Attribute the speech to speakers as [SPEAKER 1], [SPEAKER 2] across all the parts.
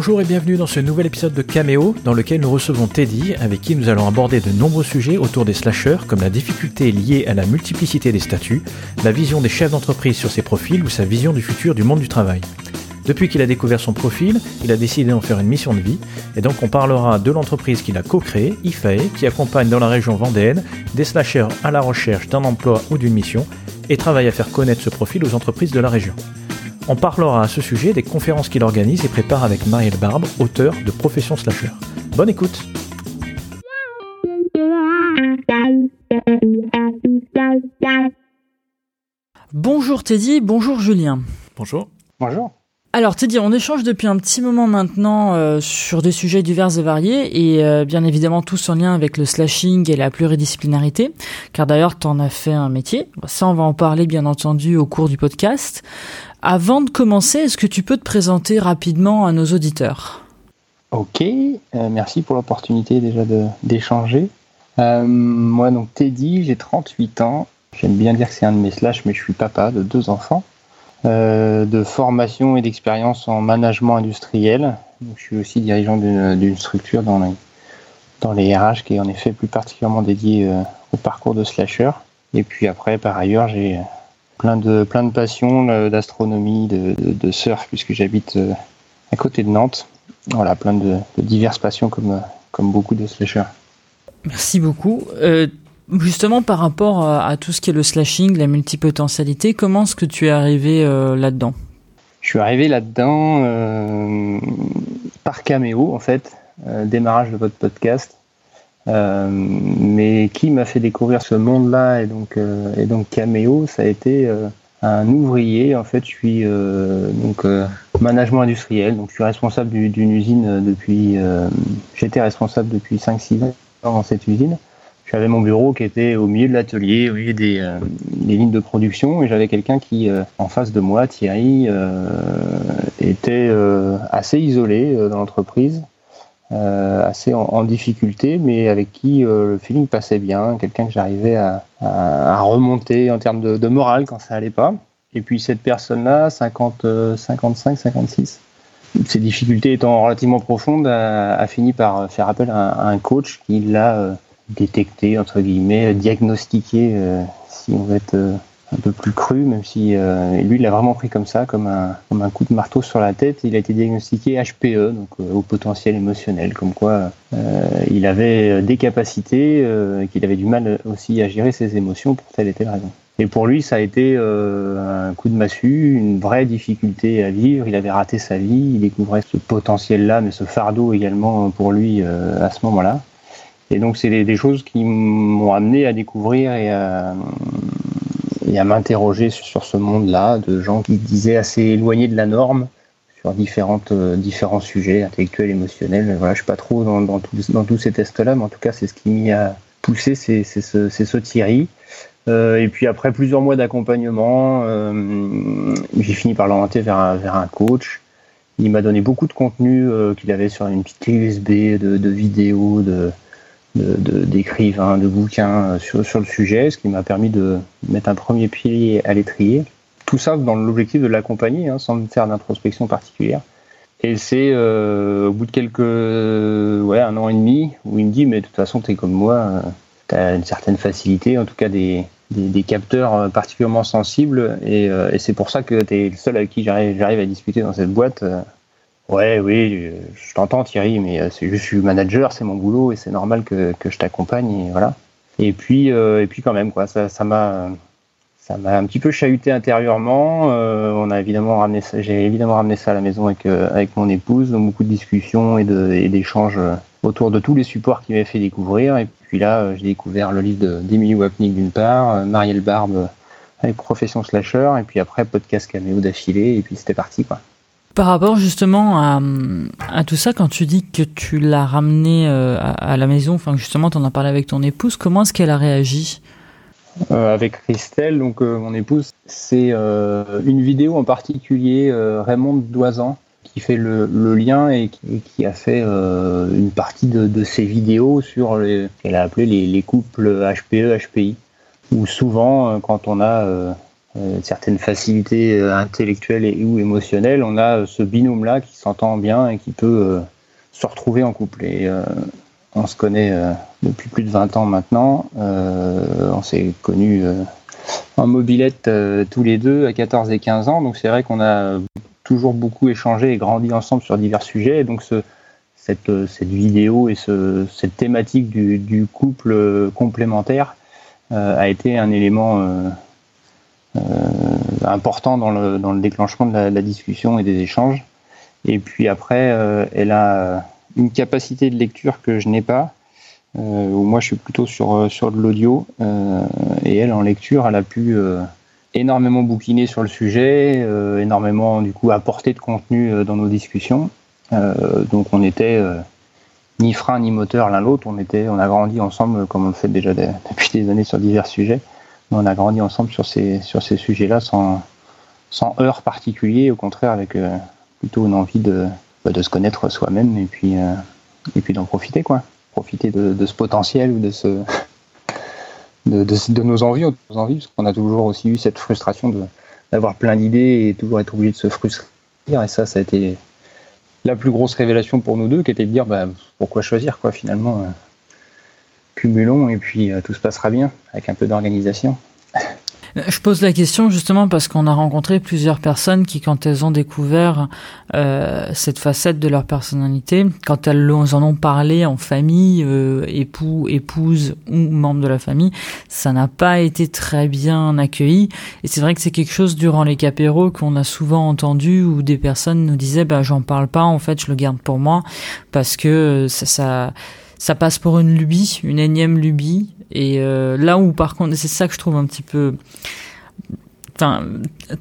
[SPEAKER 1] Bonjour et bienvenue dans ce nouvel épisode de Cameo dans lequel nous recevons Teddy avec qui nous allons aborder de nombreux sujets autour des slashers comme la difficulté liée à la multiplicité des statuts, la vision des chefs d'entreprise sur ses profils ou sa vision du futur du monde du travail. Depuis qu'il a découvert son profil, il a décidé d'en faire une mission de vie, et donc on parlera de l'entreprise qu'il a co-créée, IFAE, qui accompagne dans la région vendéenne des slashers à la recherche d'un emploi ou d'une mission, et travaille à faire connaître ce profil aux entreprises de la région. On parlera à ce sujet des conférences qu'il organise et prépare avec Marielle Barbe, auteur de Profession Slasher. Bonne écoute
[SPEAKER 2] Bonjour Teddy, bonjour Julien.
[SPEAKER 1] Bonjour.
[SPEAKER 3] Bonjour.
[SPEAKER 2] Alors Teddy, on échange depuis un petit moment maintenant euh, sur des sujets divers et variés et euh, bien évidemment tous en lien avec le slashing et la pluridisciplinarité, car d'ailleurs tu en as fait un métier. Ça on va en parler bien entendu au cours du podcast. Avant de commencer, est-ce que tu peux te présenter rapidement à nos auditeurs?
[SPEAKER 3] Ok, euh, merci pour l'opportunité déjà d'échanger. moi donc Teddy, j'ai 38 ans. J'aime bien dire que c'est un de mes slash, mais je suis papa de deux enfants. Euh, de formation et d'expérience en management industriel. je suis aussi dirigeant d'une structure dans les, dans les RH qui est en effet plus particulièrement dédiée euh, au parcours de slasher. Et puis après, par ailleurs, j'ai plein de, plein de passions euh, d'astronomie, de, de, surf, puisque j'habite à côté de Nantes. Voilà, plein de, diverses passions comme, comme beaucoup de slashers.
[SPEAKER 2] Merci beaucoup. Euh, Justement, par rapport à, tout ce qui est le slashing, la multipotentialité, comment est-ce que tu es arrivé euh, là-dedans?
[SPEAKER 3] Je suis arrivé là-dedans euh, par caméo, en fait, euh, démarrage de votre podcast. Mais qui m'a fait découvrir ce monde-là et donc et donc caméo, ça a été un ouvrier. En fait, je suis donc management industriel, donc je suis responsable d'une usine depuis. J'étais responsable depuis 5-6 ans dans cette usine. J'avais mon bureau qui était au milieu de l'atelier, au milieu des, euh, des, lignes de production, et j'avais quelqu'un qui, euh, en face de moi, Thierry, euh, était assez isolé dans l'entreprise, assez en, difficulté, mais avec qui le feeling passait bien, quelqu'un que j'arrivais à, remonter en termes de, morale quand ça allait pas. Et puis cette personne-là, 50, 55, 56, ces difficultés étant relativement profondes, a, fini par faire appel à, à un coach qui l'a détecter, entre guillemets, diagnostiquer, euh, si on veut être euh, un peu plus cru, même si euh, lui, il l'a vraiment pris comme ça, comme un, comme un coup de marteau sur la tête. Il a été diagnostiqué HPE, donc au potentiel émotionnel, comme quoi il avait des capacités, qu'il avait du mal aussi à gérer ses émotions pour telle et telle raison. Et pour lui, ça a été un coup de massue, une vraie difficulté à vivre. Il avait raté sa vie, il découvrait ce potentiel-là, mais ce fardeau également pour lui à ce moment-là. Et donc, c'est des, choses qui m'ont amené à découvrir et à, m'interroger sur ce monde-là, de gens qui disaient assez éloignés de la norme sur différentes, euh, différents sujets intellectuels, émotionnels. Voilà, je suis pas trop dans, dans, dans tous ces tests-là, mais en tout cas, c'est ce qui m'y a poussé, c'est ce, ce, Thierry. Euh, et puis après plusieurs mois d'accompagnement, euh, j'ai fini par l'orienter vers un, vers un coach. Il m'a donné beaucoup de contenu qu'il avait sur une petite clé USB, de, de vidéos, de, d'écrivains, de, de, bouquins euh, sur, le sujet, ce qui m'a permis de mettre un premier pied à l'étrier. Tout ça dans l'objectif de l'accompagner, hein, sans faire d'introspection particulière. Et c'est euh, au bout de quelques, ouais, un an et demi, où il me dit, mais de toute façon, tu es comme moi, euh, tu as une certaine facilité, en tout cas des, des, capteurs particulièrement sensibles, et, c'est pour ça que tu es le seul avec qui j'arrive à discuter dans cette boîte. Ouais, oui, je t'entends Thierry, mais euh, je suis manager, c'est mon boulot et c'est normal que, je t'accompagne et voilà. Et puis, euh, et puis quand même, quoi, ça, m'a, ça m'a un petit peu chahuté intérieurement. Euh, on a évidemment ramené j'ai évidemment ramené ça à la maison avec avec mon épouse, donc beaucoup de discussions et d'échanges autour de tous les supports qui m'avaient fait découvrir. Et puis là, j'ai découvert le livre d'Emily Wapnick d'une part, Marielle Barbe avec Profession Slasher, et puis après podcast caméo d'affilée, et puis c'était parti quoi.
[SPEAKER 2] Par rapport justement à, tout ça, quand tu dis que tu l'as ramené euh, à, la maison, enfin justement tu en as parlé avec ton épouse, comment est-ce qu'elle a réagi?
[SPEAKER 3] Euh, Avec Christelle, donc euh, mon épouse, c'est une vidéo en particulier, Raymond Doisan, qui fait le, lien et qui, a fait une partie de, ses vidéos sur les, qu'elle a appelé les, les couples HPE, HPI, où souvent quand on a certaines facilités intellectuelles et ou émotionnelles, on a ce binôme-là qui s'entend bien et qui peut se retrouver en couple. Et on se connaît depuis plus de 20 ans maintenant. on s'est connus en mobilette tous les deux à 14 et 15 ans. Donc c'est vrai qu'on a toujours beaucoup échangé et grandi ensemble sur divers sujets. Et donc ce, cette, cette vidéo et ce, cette thématique du, couple complémentaire euh, a été un élément euh, euh, important dans le, dans le déclenchement de la, la, discussion et des échanges. Et puis après, elle a une capacité de lecture que je n'ai pas. Euh, où moi je suis plutôt sur, sur de l'audio euh, et elle en lecture elle a pu euh, énormément bouquiner sur le sujet, énormément du coup apporter de contenu dans nos discussions. donc on était ni frein ni moteur l'un l'autre, on était, on a grandi ensemble comme on le fait déjà depuis des années sur divers sujets. On a grandi ensemble sur ces sur ces sujets-là sans sans heurts particulier, au contraire avec plutôt une envie de bah, se connaître soi-même et puis et puis d'en profiter quoi profiter de, ce potentiel ou de ce de, de, nos envies, nos envies, parce qu'on a toujours aussi eu cette frustration d'avoir plein d'idées et toujours être obligé de se frustrer. Et ça, ça a été la plus grosse révélation pour nous deux, qui était de dire bah, pourquoi choisir quoi finalement. Euh, cumulons et puis euh, tout se passera bien avec un peu d'organisation.
[SPEAKER 2] Je pose la question justement parce qu'on a rencontré plusieurs personnes qui, quand elles ont découvert euh, cette facette de leur personnalité, quand elles en ont parlé en famille, euh, époux, épouse ou membres de la famille, ça n'a pas été très bien accueilli. Et c'est vrai que c'est quelque chose durant les capéros qu'on a souvent entendu où des personnes nous disaient bah j'en parle pas, en fait je le garde pour moi parce que ça, ça ça passe pour une lubie, une énième lubie. Et euh, là où par contre, c'est ça que je trouve un petit peu, enfin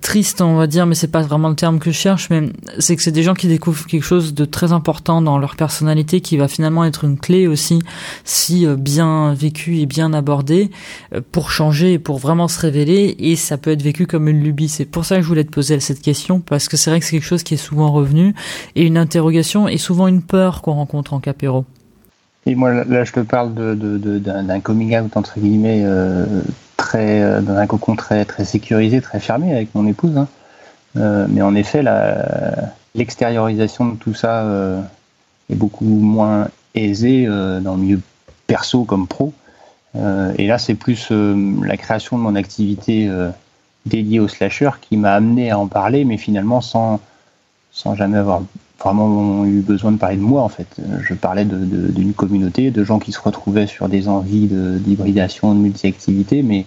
[SPEAKER 2] triste, on va dire, mais c'est pas vraiment le terme que je cherche, mais c'est que c'est des gens qui découvrent quelque chose de très important dans leur personnalité, qui va finalement être une clé aussi, si euh, bien vécu et bien abordé, euh, pour changer pour vraiment se révéler. Et ça peut être vécu comme une lubie. C'est pour ça que je voulais te poser cette question, parce que c'est vrai que c'est quelque chose qui est souvent revenu et une interrogation et souvent une peur qu'on rencontre en capéro.
[SPEAKER 3] Et moi, là, je te parle d'un de, de, coming out, entre guillemets, euh, très, euh, dans un cocon très, très sécurisé, très fermé avec mon épouse. Hein. Euh, mais en effet, l'extériorisation de tout ça est beaucoup moins aisée dans le milieu perso comme pro. et là, c'est plus la création de mon activité dédiée au slasher qui m'a amené à en parler, mais finalement sans, sans jamais avoir vraiment eu besoin de parler de moi en fait. Je parlais d'une communauté, de gens qui se retrouvaient sur des envies d'hybridation, de, de multi-activité, mais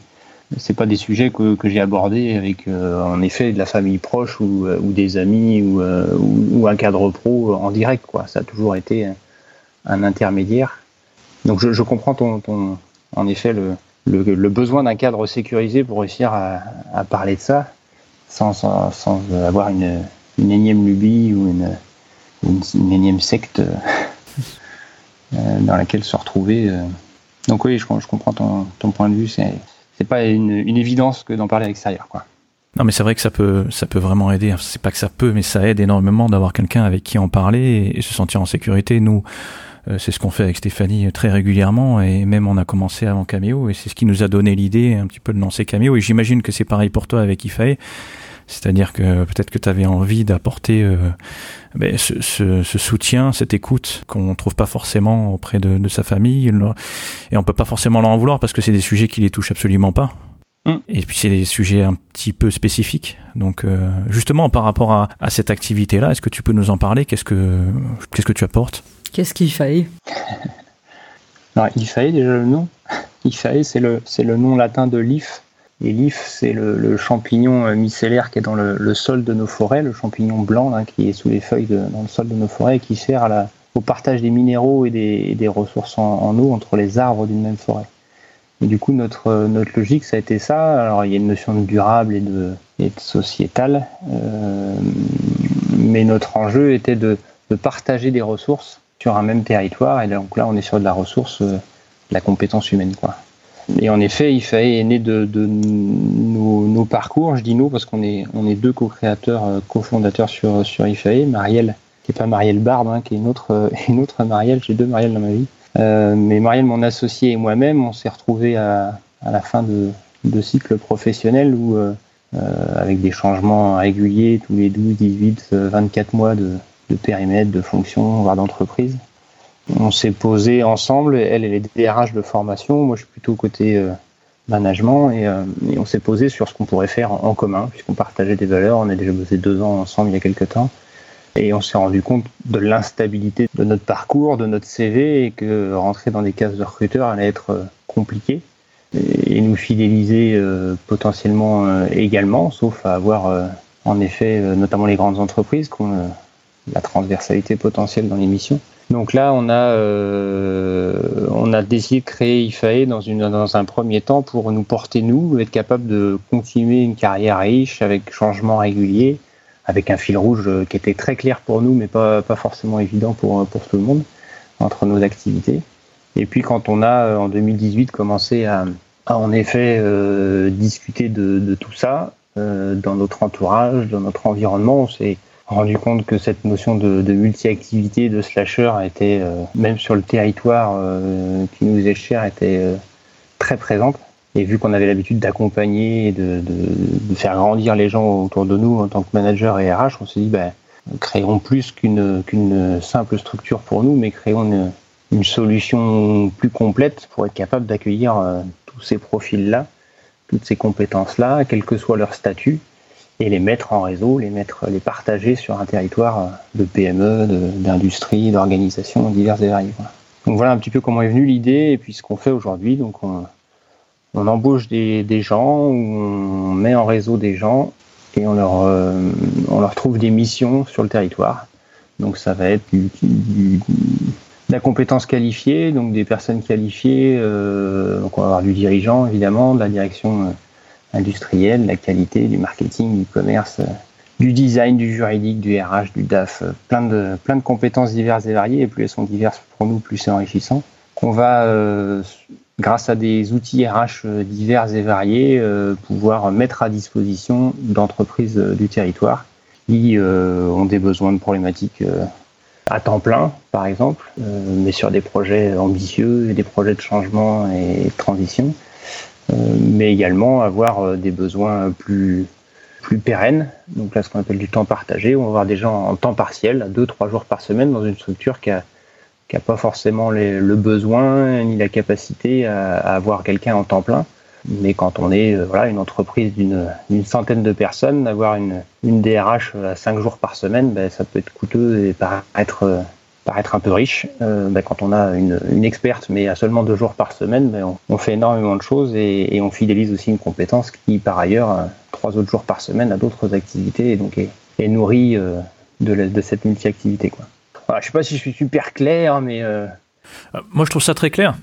[SPEAKER 3] c'est pas des sujets que, que j'ai abordés avec euh, en effet de la famille proche ou, euh, ou des amis ou, euh, ou, un cadre pro en direct quoi. Ça a toujours été un intermédiaire. Donc je, je comprends ton, ton, en effet le, le, le besoin d'un cadre sécurisé pour réussir à, à parler de ça sans, sans, sans avoir une, une énième lubie ou une une, énième secte euh, euh, dans laquelle se retrouver. Euh. Donc oui, je, comprends ton, point de vue. C'est pas une, une, évidence que d'en parler à l'extérieur, quoi.
[SPEAKER 1] Non, mais c'est vrai que ça peut, ça peut vraiment aider. C'est pas que ça peut, mais ça aide énormément d'avoir quelqu'un avec qui en parler et, se sentir en sécurité. Nous, c'est ce qu'on fait avec Stéphanie très régulièrement et même on a commencé avant Cameo et c'est ce qui nous a donné l'idée un petit peu de lancer Cameo et j'imagine que c'est pareil pour toi avec Ifae. C'est-à-dire que peut-être que tu avais envie d'apporter euh, ben, ce, ce, ce, soutien, cette écoute qu'on ne trouve pas forcément auprès de, de, sa famille. Et on peut pas forcément leur en vouloir parce que c'est des sujets qui les touchent absolument pas. Mm. Et puis c'est des sujets un petit peu spécifiques. Donc euh, justement par rapport à, à cette activité-là, est-ce que tu peux nous en parler? Qu'est-ce que qu'est-ce que tu apportes?
[SPEAKER 2] Qu'est-ce qu'il fallait
[SPEAKER 3] Alors il fallait déjà le nom. Il fallait c'est le c'est le nom latin de l'if l'if, c'est le, champignon euh, micellaire qui est dans le, sol de nos forêts, le champignon blanc qui est sous les feuilles dans le sol de nos forêts et qui sert au partage des minéraux et des, ressources en, eau entre les arbres d'une même forêt. Et du coup, notre, euh, notre logique, ça a été ça. Alors, il y a une notion de durable et de, et sociétal, euh, mais notre enjeu était de, partager des ressources sur un même territoire. Et donc là, on est sur de la ressource, de la compétence humaine, quoi. Et en effet, IFAE est né de, de nos, nos, parcours. Je dis nous parce qu'on est, on est deux co-créateurs, euh, co-fondateurs sur, sur IFAE. Marielle, qui n'est pas Marielle Barbe, hein, qui est une autre, euh, une autre Marielle. J'ai deux Marielle dans ma vie. Euh, mais Marielle, mon associé et moi-même, on s'est retrouvés à, à, la fin de, de cycle professionnel où euh, avec des changements réguliers tous les 12, 18, 24 mois de, de périmètre, de fonction, voire d'entreprise. On s'est posé ensemble, elle, elle est DRH de formation, moi je suis plutôt côté euh, management, et, euh, et on s'est posé sur ce qu'on pourrait faire en, commun, puisqu'on partageait des valeurs, on a déjà bossé deux ans ensemble il y a quelques temps, et on s'est rendu compte de l'instabilité de notre parcours, de notre CV, et que rentrer dans des cases de recruteur allait être euh, compliqué, et, nous fidéliser potentiellement également, sauf à avoir en effet notamment les grandes entreprises qu'on la transversalité potentielle dans l'émission. Donc là, on a, euh, on a décidé de créer IFAE dans, une, dans un premier temps pour nous porter, nous, être capable de continuer une carrière riche avec changement régulier, avec un fil rouge qui était très clair pour nous, mais pas, pas forcément évident pour, pour tout le monde, entre nos activités. Et puis quand on a, en 2018, commencé à, à en effet euh, discuter de, de, tout ça, euh, dans notre entourage, dans notre environnement, on s'est rendu compte que cette notion de, de multi-activité, de slasher, était, euh, même sur le territoire euh, qui nous est cher, était euh, très présente. Et vu qu'on avait l'habitude d'accompagner et de, de, de, faire grandir les gens autour de nous en tant que manager et RH, on s'est dit, ben, créons plus qu'une simple structure pour nous, mais créons une, une, solution plus complète pour être capable d'accueillir tous ces profils-là, toutes ces compétences-là, quel que soit leur statut, et les mettre en réseau, les mettre, les partager sur un territoire de PME, d'industrie, d'organisations diverses et variées. Donc voilà un petit peu comment est venue l'idée et puis ce qu'on fait aujourd'hui. Donc on, on embauche des, des, gens, on met en réseau des gens et on leur, euh, on leur trouve des missions sur le territoire. Donc ça va être du, du, de la compétence qualifiée, donc des personnes qualifiées. Euh, donc on va avoir du dirigeant évidemment, de la direction. Euh, industriel, la qualité, du marketing, du commerce, euh, du design, du juridique, du RH, du DAF, euh, plein de, plein de compétences diverses et variées, et plus elles sont diverses pour nous, plus c'est enrichissant. Qu'on va, euh, grâce à des outils RH divers et variés, pouvoir mettre à disposition d'entreprises du territoire qui ont des besoins de problématiques à temps plein, par exemple, mais sur des projets ambitieux et des projets de changement et de transition. Euh, mais également avoir euh, des besoins plus plus pérennes. Donc là, ce qu'on appelle du temps partagé, on va avoir des gens en temps partiel, à deux, trois jours par semaine, dans une structure qui a, qui a pas forcément les, le besoin ni la capacité à, à avoir quelqu'un en temps plein. Mais quand on est euh, voilà, une entreprise d'une centaine de personnes, d'avoir une, une DRH à cinq jours par semaine, ben, ça peut être coûteux et paraître paraître un peu riche. Euh, bah, quand on a une, experte, mais à seulement deux jours par semaine, bah, on, fait énormément de choses et, on fidélise aussi une compétence qui, par ailleurs, euh, trois autres jours par semaine a d'autres activités et donc est, nourrie euh, de, cette multi-activité. Je sais pas si je suis super clair, mais...
[SPEAKER 1] Moi, je trouve ça très clair.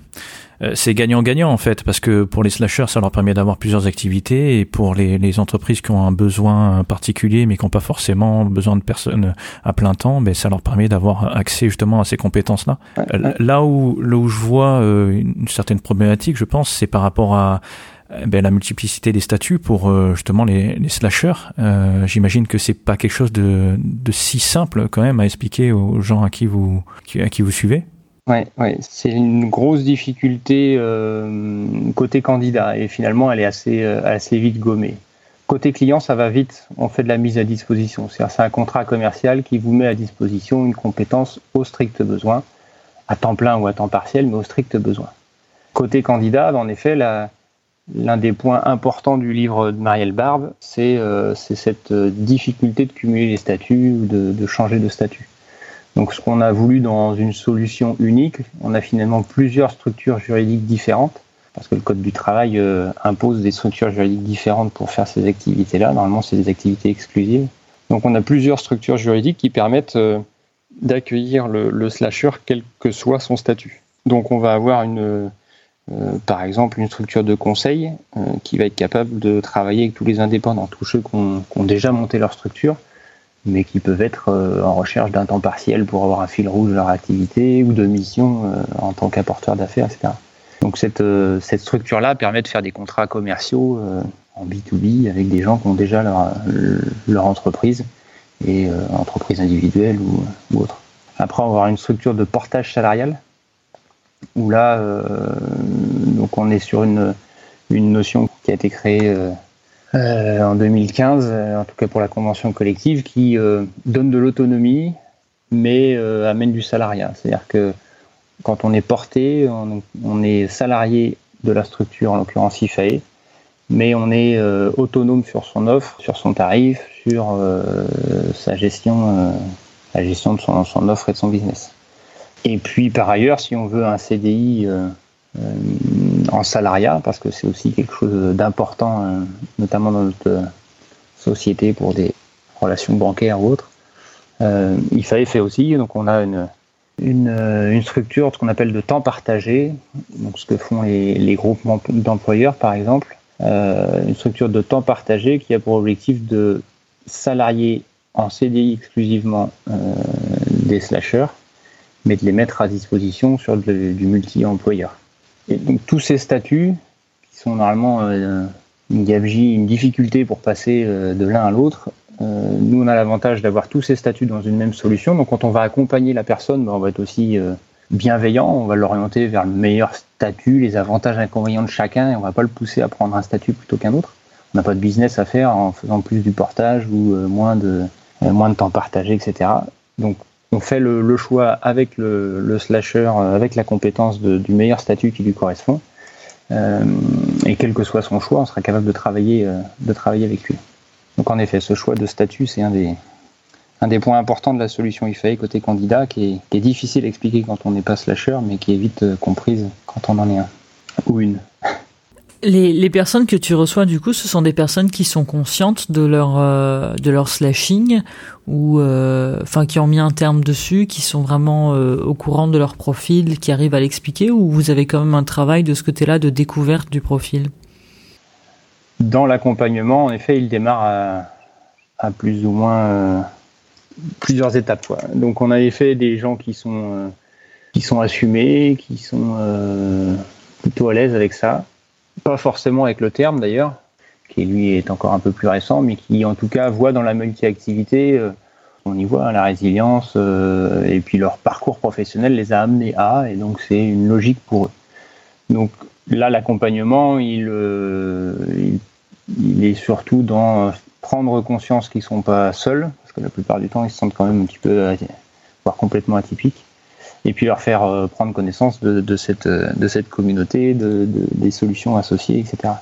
[SPEAKER 1] Euh, c'est gagnant-gagnant en fait, parce que pour les slashers, ça leur permet d'avoir plusieurs activités, et pour les, les, entreprises qui ont un besoin particulier, mais qui n'ont pas forcément besoin de personnes à plein temps, ben, ça leur permet d'avoir accès justement à ces compétences-là. Ouais, ouais. Là, où, là où je vois euh, une certaine problématique, je pense, c'est par rapport à ben, la multiplicité des statuts pour euh, justement les, les slashers. Euh, J'imagine que c'est pas quelque chose de, de si simple quand même à expliquer aux gens à qui vous, à qui vous suivez.
[SPEAKER 3] Ouais. c'est une grosse difficulté euh, côté candidat et finalement elle est assez, euh, assez vite gommée. Côté client, ça va vite, on fait de la mise à disposition. C'est un contrat commercial qui vous met à disposition une compétence au strict besoin, à temps plein ou à temps partiel, mais au strict besoin. Côté candidat, en effet, l'un des points importants du livre de Marielle Barbe, c'est euh, cette difficulté de cumuler les statuts ou de changer de statut. Donc ce qu'on a voulu dans une solution unique, on a finalement plusieurs structures juridiques différentes, parce que le Code du travail euh, impose des structures juridiques différentes pour faire ces activités-là. Normalement, c'est des activités exclusives. Donc on a plusieurs structures juridiques qui permettent euh, d'accueillir le, slasher quel que soit son statut. Donc on va avoir une, euh, par exemple une structure de conseil qui va être capable de travailler avec tous les indépendants, tous ceux qui ont déjà monté leur structure, mais qui peuvent être euh, en recherche d'un temps partiel pour avoir un fil rouge de leur activité ou de mission euh, en tant qu'apporteur d'affaires, etc. Donc cette, euh, cette structure-là permet de faire des contrats commerciaux en B2B avec des gens qui ont déjà leur, leur entreprise et entreprise individuelle ou, ou, autre. Après, on va avoir une structure de portage salarial où là, donc on est sur une, une notion qui a été créée en 2015, en tout cas pour la convention collective, qui donne de l'autonomie, mais amène du salariat. C'est-à-dire que quand on est porté, on, est salarié de la structure, en l'occurrence IFAE, mais on est euh, autonome sur son offre, sur son tarif, sur euh, sa gestion, euh, la gestion de son, son, offre et de son business. Et puis par ailleurs, si on veut un CDI en salariat, parce que c'est aussi quelque chose d'important, notamment dans notre société pour des relations bancaires ou autres, il fallait faire aussi, donc on a une, une, une structure, ce qu'on appelle de temps partagé, donc ce que font les, les groupements d'employeurs par exemple, euh, une structure de temps partagé qui a pour objectif de salarier en CDI exclusivement euh, des slashers, mais de les mettre à disposition sur du multi-employeur. Donc tous ces statuts, qui sont normalement euh, une difficulté pour passer de l'un à l'autre, nous on a l'avantage d'avoir tous ces statuts dans une même solution. Donc quand on va accompagner la personne, ben, on va être aussi bienveillant, on va l'orienter vers le meilleur statut, les avantages et inconvénients de chacun, et on va pas le pousser à prendre un statut plutôt qu'un autre. On n'a pas de business à faire en faisant plus du portage ou euh, moins de euh, moins de temps partagé, etc. Donc on fait le, choix avec le, slasher, euh, avec la compétence du meilleur statut qui lui correspond. et quel que soit son choix, on sera capable de travailler, de travailler avec lui. Donc en effet, ce choix de statut, c'est un des, points importants de la solution IFAE côté candidat qui est, difficile à expliquer quand on n'est pas slasher, mais qui est vite euh, comprise quand on en est un ou une.
[SPEAKER 2] Les, personnes que tu reçois du coup, ce sont des personnes qui sont conscientes de leur euh, de leur slashing ou euh, enfin qui ont mis un terme dessus, qui sont vraiment au courant de leur profil, qui arrivent à l'expliquer, ou vous avez quand même un travail de ce côté-là de découverte du profil?
[SPEAKER 3] Dans l'accompagnement, en effet, il démarre à, plus ou moins plusieurs étapes. Donc on avait fait des gens qui sont, euh, qui sont assumés, qui sont euh, plutôt à l'aise avec ça. Pas forcément avec le terme d'ailleurs, qui lui est encore un peu plus récent, mais qui en tout cas voit dans la multi-activité, euh, on y voit hein, la résilience, et puis leur parcours professionnel les a amenés à, et donc c'est une logique pour eux. Donc là, l'accompagnement, il, il, il, est surtout dans prendre conscience qu'ils sont pas seuls, parce que la plupart du temps ils se sentent quand même un petit peu, euh, voire complètement atypiques, et puis leur faire euh, prendre connaissance de, cette, euh, de cette communauté, de, des solutions associées, etc.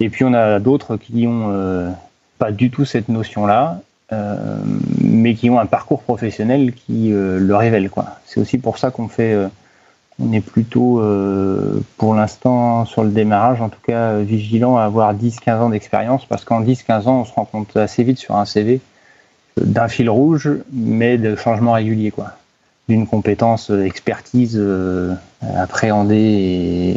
[SPEAKER 3] Et puis on a d'autres qui ont pas du tout cette notion-là, mais qui ont un parcours professionnel qui le révèle. C'est aussi pour ça qu'on fait on est plutôt, euh, pour l'instant, sur le démarrage, en tout cas, vigilant à avoir 10-15 ans d'expérience, parce qu'en 10-15 ans, on se rend compte assez vite sur un CV d'un fil rouge, mais de changements réguliers, quoi. D'une compétence, euh, expertise euh, appréhendée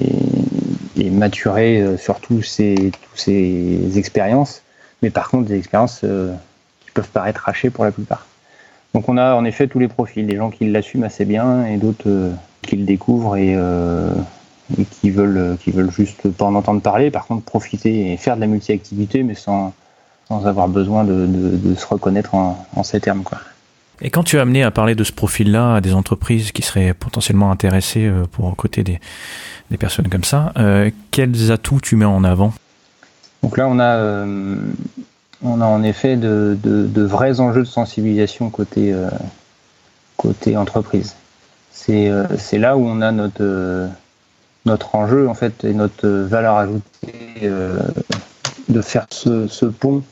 [SPEAKER 3] et, et maturée euh, sur tous ces, tous ces expériences, mais par contre, des expériences qui peuvent paraître hachées pour la plupart. Donc on a en effet tous les profils, des gens qui l'assument assez bien et d'autres qui le découvrent euh, et, qui veulent qui veulent juste pas en entendre parler. Par contre, profiter et faire de la multi-activité, mais sans, sans avoir besoin de, de, se reconnaître en, en, ces termes. Quoi.
[SPEAKER 1] Et quand tu as amené à parler de ce profil-là à des entreprises qui seraient potentiellement intéressées euh, pour côté des, personnes comme ça, euh, quels atouts tu mets en avant?
[SPEAKER 3] Donc là, on a, on a en effet de, vrais enjeux de sensibilisation côté, côté entreprise. Euh, c'est là où on a notre, euh, notre enjeu en fait et notre valeur ajoutée euh, de faire ce, pont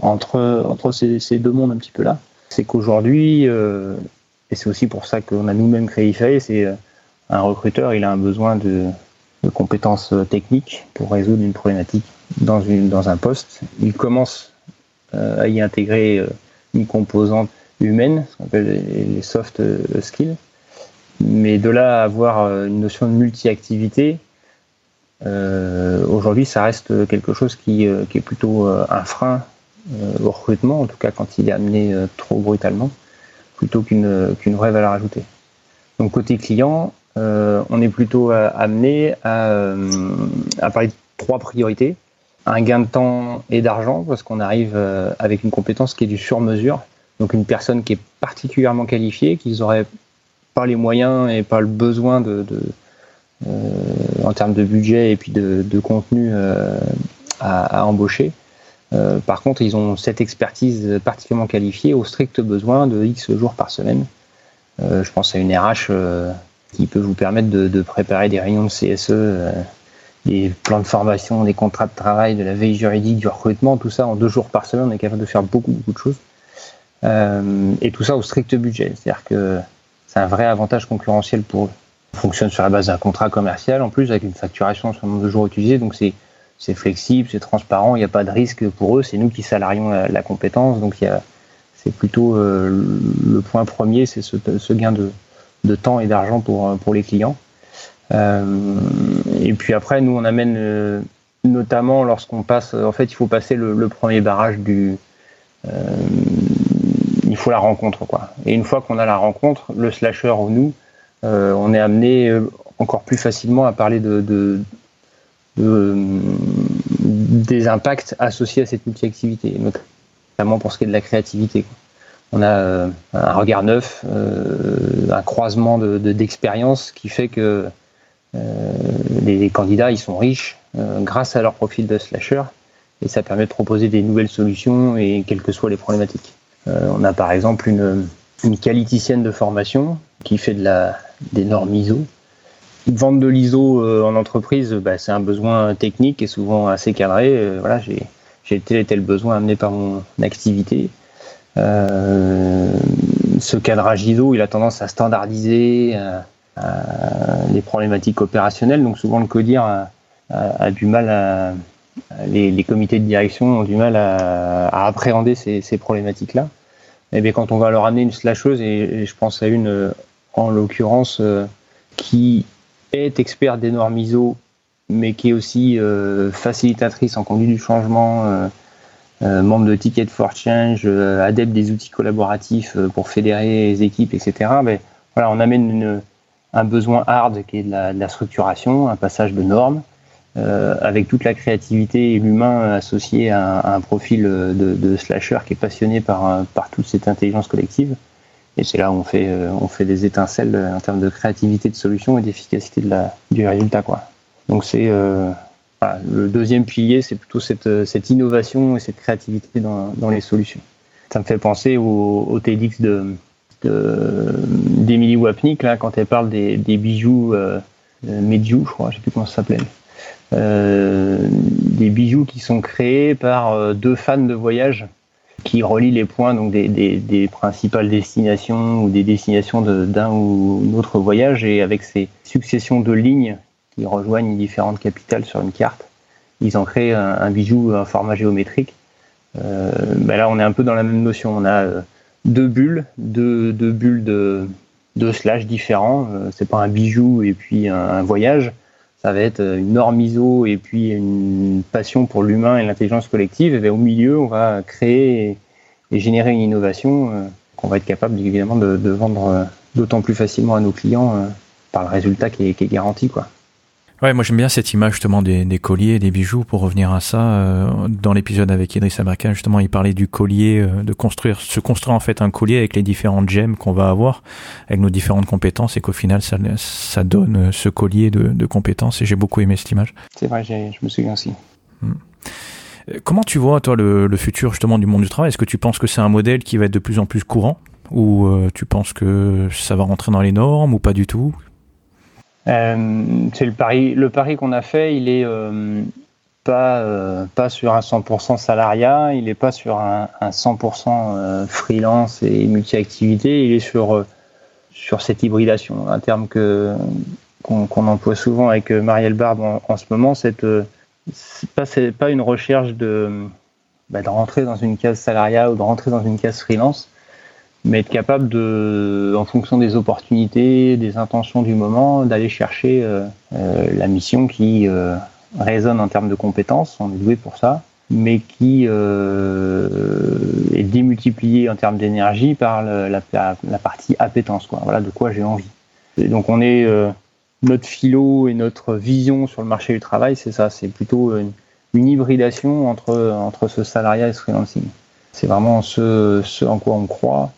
[SPEAKER 3] entre, entre ces, deux mondes un petit peu là. C'est qu'aujourd'hui, et c'est aussi pour ça qu'on a nous-mêmes créé IFAE, c'est un recruteur, il a un besoin de, compétences techniques pour résoudre une problématique dans, une, dans un poste. Il commence à y intégrer une composante humaine, ce qu'on appelle les soft skills. Mais de là à avoir euh, une notion de multi-activité, euh, aujourd'hui, ça reste quelque chose euh, qui est plutôt un frein au recrutement, en tout cas quand il est amené trop brutalement, plutôt qu'une qu'une vraie valeur ajoutée. Donc côté client, on est plutôt amené à, parler de trois priorités. Un gain de temps et d'argent, parce qu'on arrive avec une compétence qui est du sur-mesure, donc une personne qui est particulièrement qualifiée, qu'ils auraient pas les moyens et pas le besoin de, euh, en termes de budget et puis de, contenu euh, à, embaucher. Par contre, ils ont cette expertise particulièrement qualifiée au strict besoin de X jours par semaine. je pense à une RH qui peut vous permettre de, préparer des réunions de CSE, des plans de formation, des contrats de travail, de la veille juridique, du recrutement, tout ça en deux jours par semaine, on est capable de faire beaucoup, beaucoup de choses. et tout ça au strict budget. C'est-à-dire que c'est un vrai avantage concurrentiel pour eux. On fonctionne sur la base d'un contrat commercial en plus avec une facturation sur le nombre de jours utilisés, donc c'est c'est flexible, c'est transparent, il n'y a pas de risque pour eux, c'est nous qui salarions la, compétence, donc c'est plutôt euh, le point premier, c'est ce, gain de, temps et d'argent pour, pour les clients. Euh, et puis après, nous on amène euh, notamment lorsqu'on passe, en fait, il faut passer le, premier barrage du, il faut la rencontre quoi. Et une fois qu'on a la rencontre, le slasher ou nous, euh, on est amené euh, encore plus facilement à parler de, des impacts associés à cette multi-activité, notamment pour ce qui est de la créativité. On a euh, un regard neuf, un croisement d'expériences qui fait que les candidats ils sont riches grâce à leur profil de slasher et ça permet de proposer des nouvelles solutions et quelles que soient les problématiques. on a par exemple une, une qualiticienne de formation qui fait de la, des normes ISO. Vendre de l'ISO euh, en entreprise, bah, c'est un besoin technique et souvent assez cadré. Euh, voilà, j'ai tel et tel besoin amené par mon activité. Euh, ce cadrage ISO, il a tendance à standardiser les problématiques opérationnelles. Donc souvent le CODIR a, du mal à, les, comités de direction ont du mal à, appréhender ces, problématiques-là. Et eh bien quand on va leur amener une slasheuse, et, et je pense à une en l'occurrence, qui est expert des normes ISO, mais qui est aussi euh, facilitatrice en conduite du changement, euh, membre de Ticket for Change, adepte des outils collaboratifs pour fédérer les équipes, etc. Mais voilà, on amène un besoin hard qui est de la, structuration, un passage de normes, avec toute la créativité et l'humain associé à, un profil de, slasher qui est passionné par, par toute cette intelligence collective. Et c'est là où on fait, euh, on fait des étincelles euh, en termes de créativité de solution et d'efficacité de du résultat. Quoi. Donc c'est euh, le deuxième pilier, c'est plutôt cette, cette, innovation et cette créativité dans, dans, les solutions. Ça me fait penser au, TEDx de d'Emily Wapnick là quand elle parle des, bijoux euh, je crois, je sais plus comment ça s'appelait. Euh, des bijoux qui sont créés par deux fans de voyage qui relie les points donc des, des, principales destinations ou des destinations d'un ou autre voyage et avec ces successions de lignes qui rejoignent différentes capitales sur une carte, ils en créent un, bijou un format géométrique. Euh, ben là, on est un peu dans la même notion. On a euh, deux bulles, deux, deux bulles de, de slash différents. Euh, c'est pas un bijou et puis un voyage ça va être une norme ISO et puis une passion pour l'humain et l'intelligence collective. Et au milieu, on va créer et, générer une innovation euh, qu'on va être capable évidemment de, vendre euh, d'autant plus facilement à nos clients euh, par le résultat qui est, qui est garanti. Quoi.
[SPEAKER 1] Ouais, moi j'aime bien cette image justement des, des, colliers, des bijoux. Pour revenir à ça, euh, dans l'épisode avec Idriss Abraka, justement, il parlait du collier, euh, de construire, se construire en fait un collier avec les différentes gemmes qu'on va avoir, avec nos différentes compétences, et qu'au final ça, ça donne euh, ce collier de, de compétences. Et j'ai beaucoup aimé cette image.
[SPEAKER 3] C'est vrai, je me souviens aussi. Hmm.
[SPEAKER 1] Comment tu vois toi le, le, futur justement du monde du travail? Est-ce que tu penses que c'est un modèle qui va être de plus en plus courant, ou tu penses que ça va rentrer dans les normes, ou pas du tout?
[SPEAKER 3] euh, c'est le pari, le pari qu'on a fait, il est euh, pas euh, pas sur un 100% salariat, il est pas sur un, un 100% freelance et multi-activité, il est sur sur cette hybridation, un terme que qu'on emploie souvent avec Marielle Barbe en, ce moment, cette c'est pas c'est pas une recherche de bah, de rentrer dans une case salariat ou de rentrer dans une case freelance, mais être capable de, en fonction des opportunités, des intentions du moment, d'aller chercher euh, euh, la mission qui euh, résonne en termes de compétences, on est doué pour ça, mais qui est démultipliée en termes d'énergie par la, la, partie appétence, quoi. Voilà de quoi j'ai envie. Donc on est notre philo et notre vision sur le marché du travail, c'est ça, c'est plutôt une, une, hybridation entre entre ce salariat et ce freelancing. C'est vraiment ce, ce en quoi on croit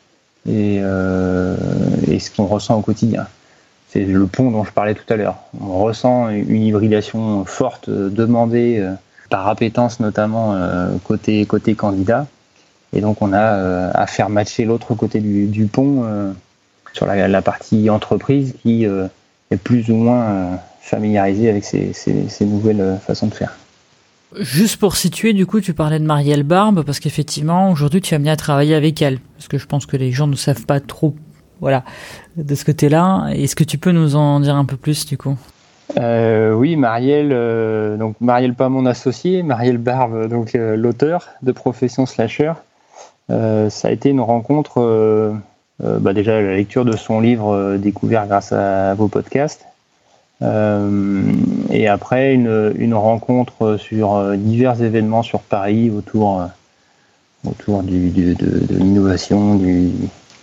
[SPEAKER 3] euh, et, ce qu'on ressent au quotidien. C'est le pont dont je parlais tout à l'heure. On ressent une hybridation forte, demandée, par appétence notamment côté côté candidat. Et donc on a à faire matcher l'autre côté du, pont sur la, partie entreprise qui est plus ou moins familiarisée avec ces nouvelles façons de faire.
[SPEAKER 2] Juste pour situer, du coup, tu parlais de Marielle Barbe, parce qu'effectivement, aujourd'hui, tu as amené à travailler avec elle. Parce que je pense que les gens ne savent pas trop, voilà, de ce côté-là. Est-ce que tu peux nous en dire un peu plus, du coup?
[SPEAKER 3] Euh, Oui, Marielle, euh, donc Marielle pas mon associé, Marielle Barbe, donc euh, l'auteur de Profession Slasher. ça a été une rencontre, bah déjà la lecture de son livre découvert grâce à vos podcasts, et après, une, rencontre sur euh, divers événements sur Paris autour, euh, autour de, l'innovation, du,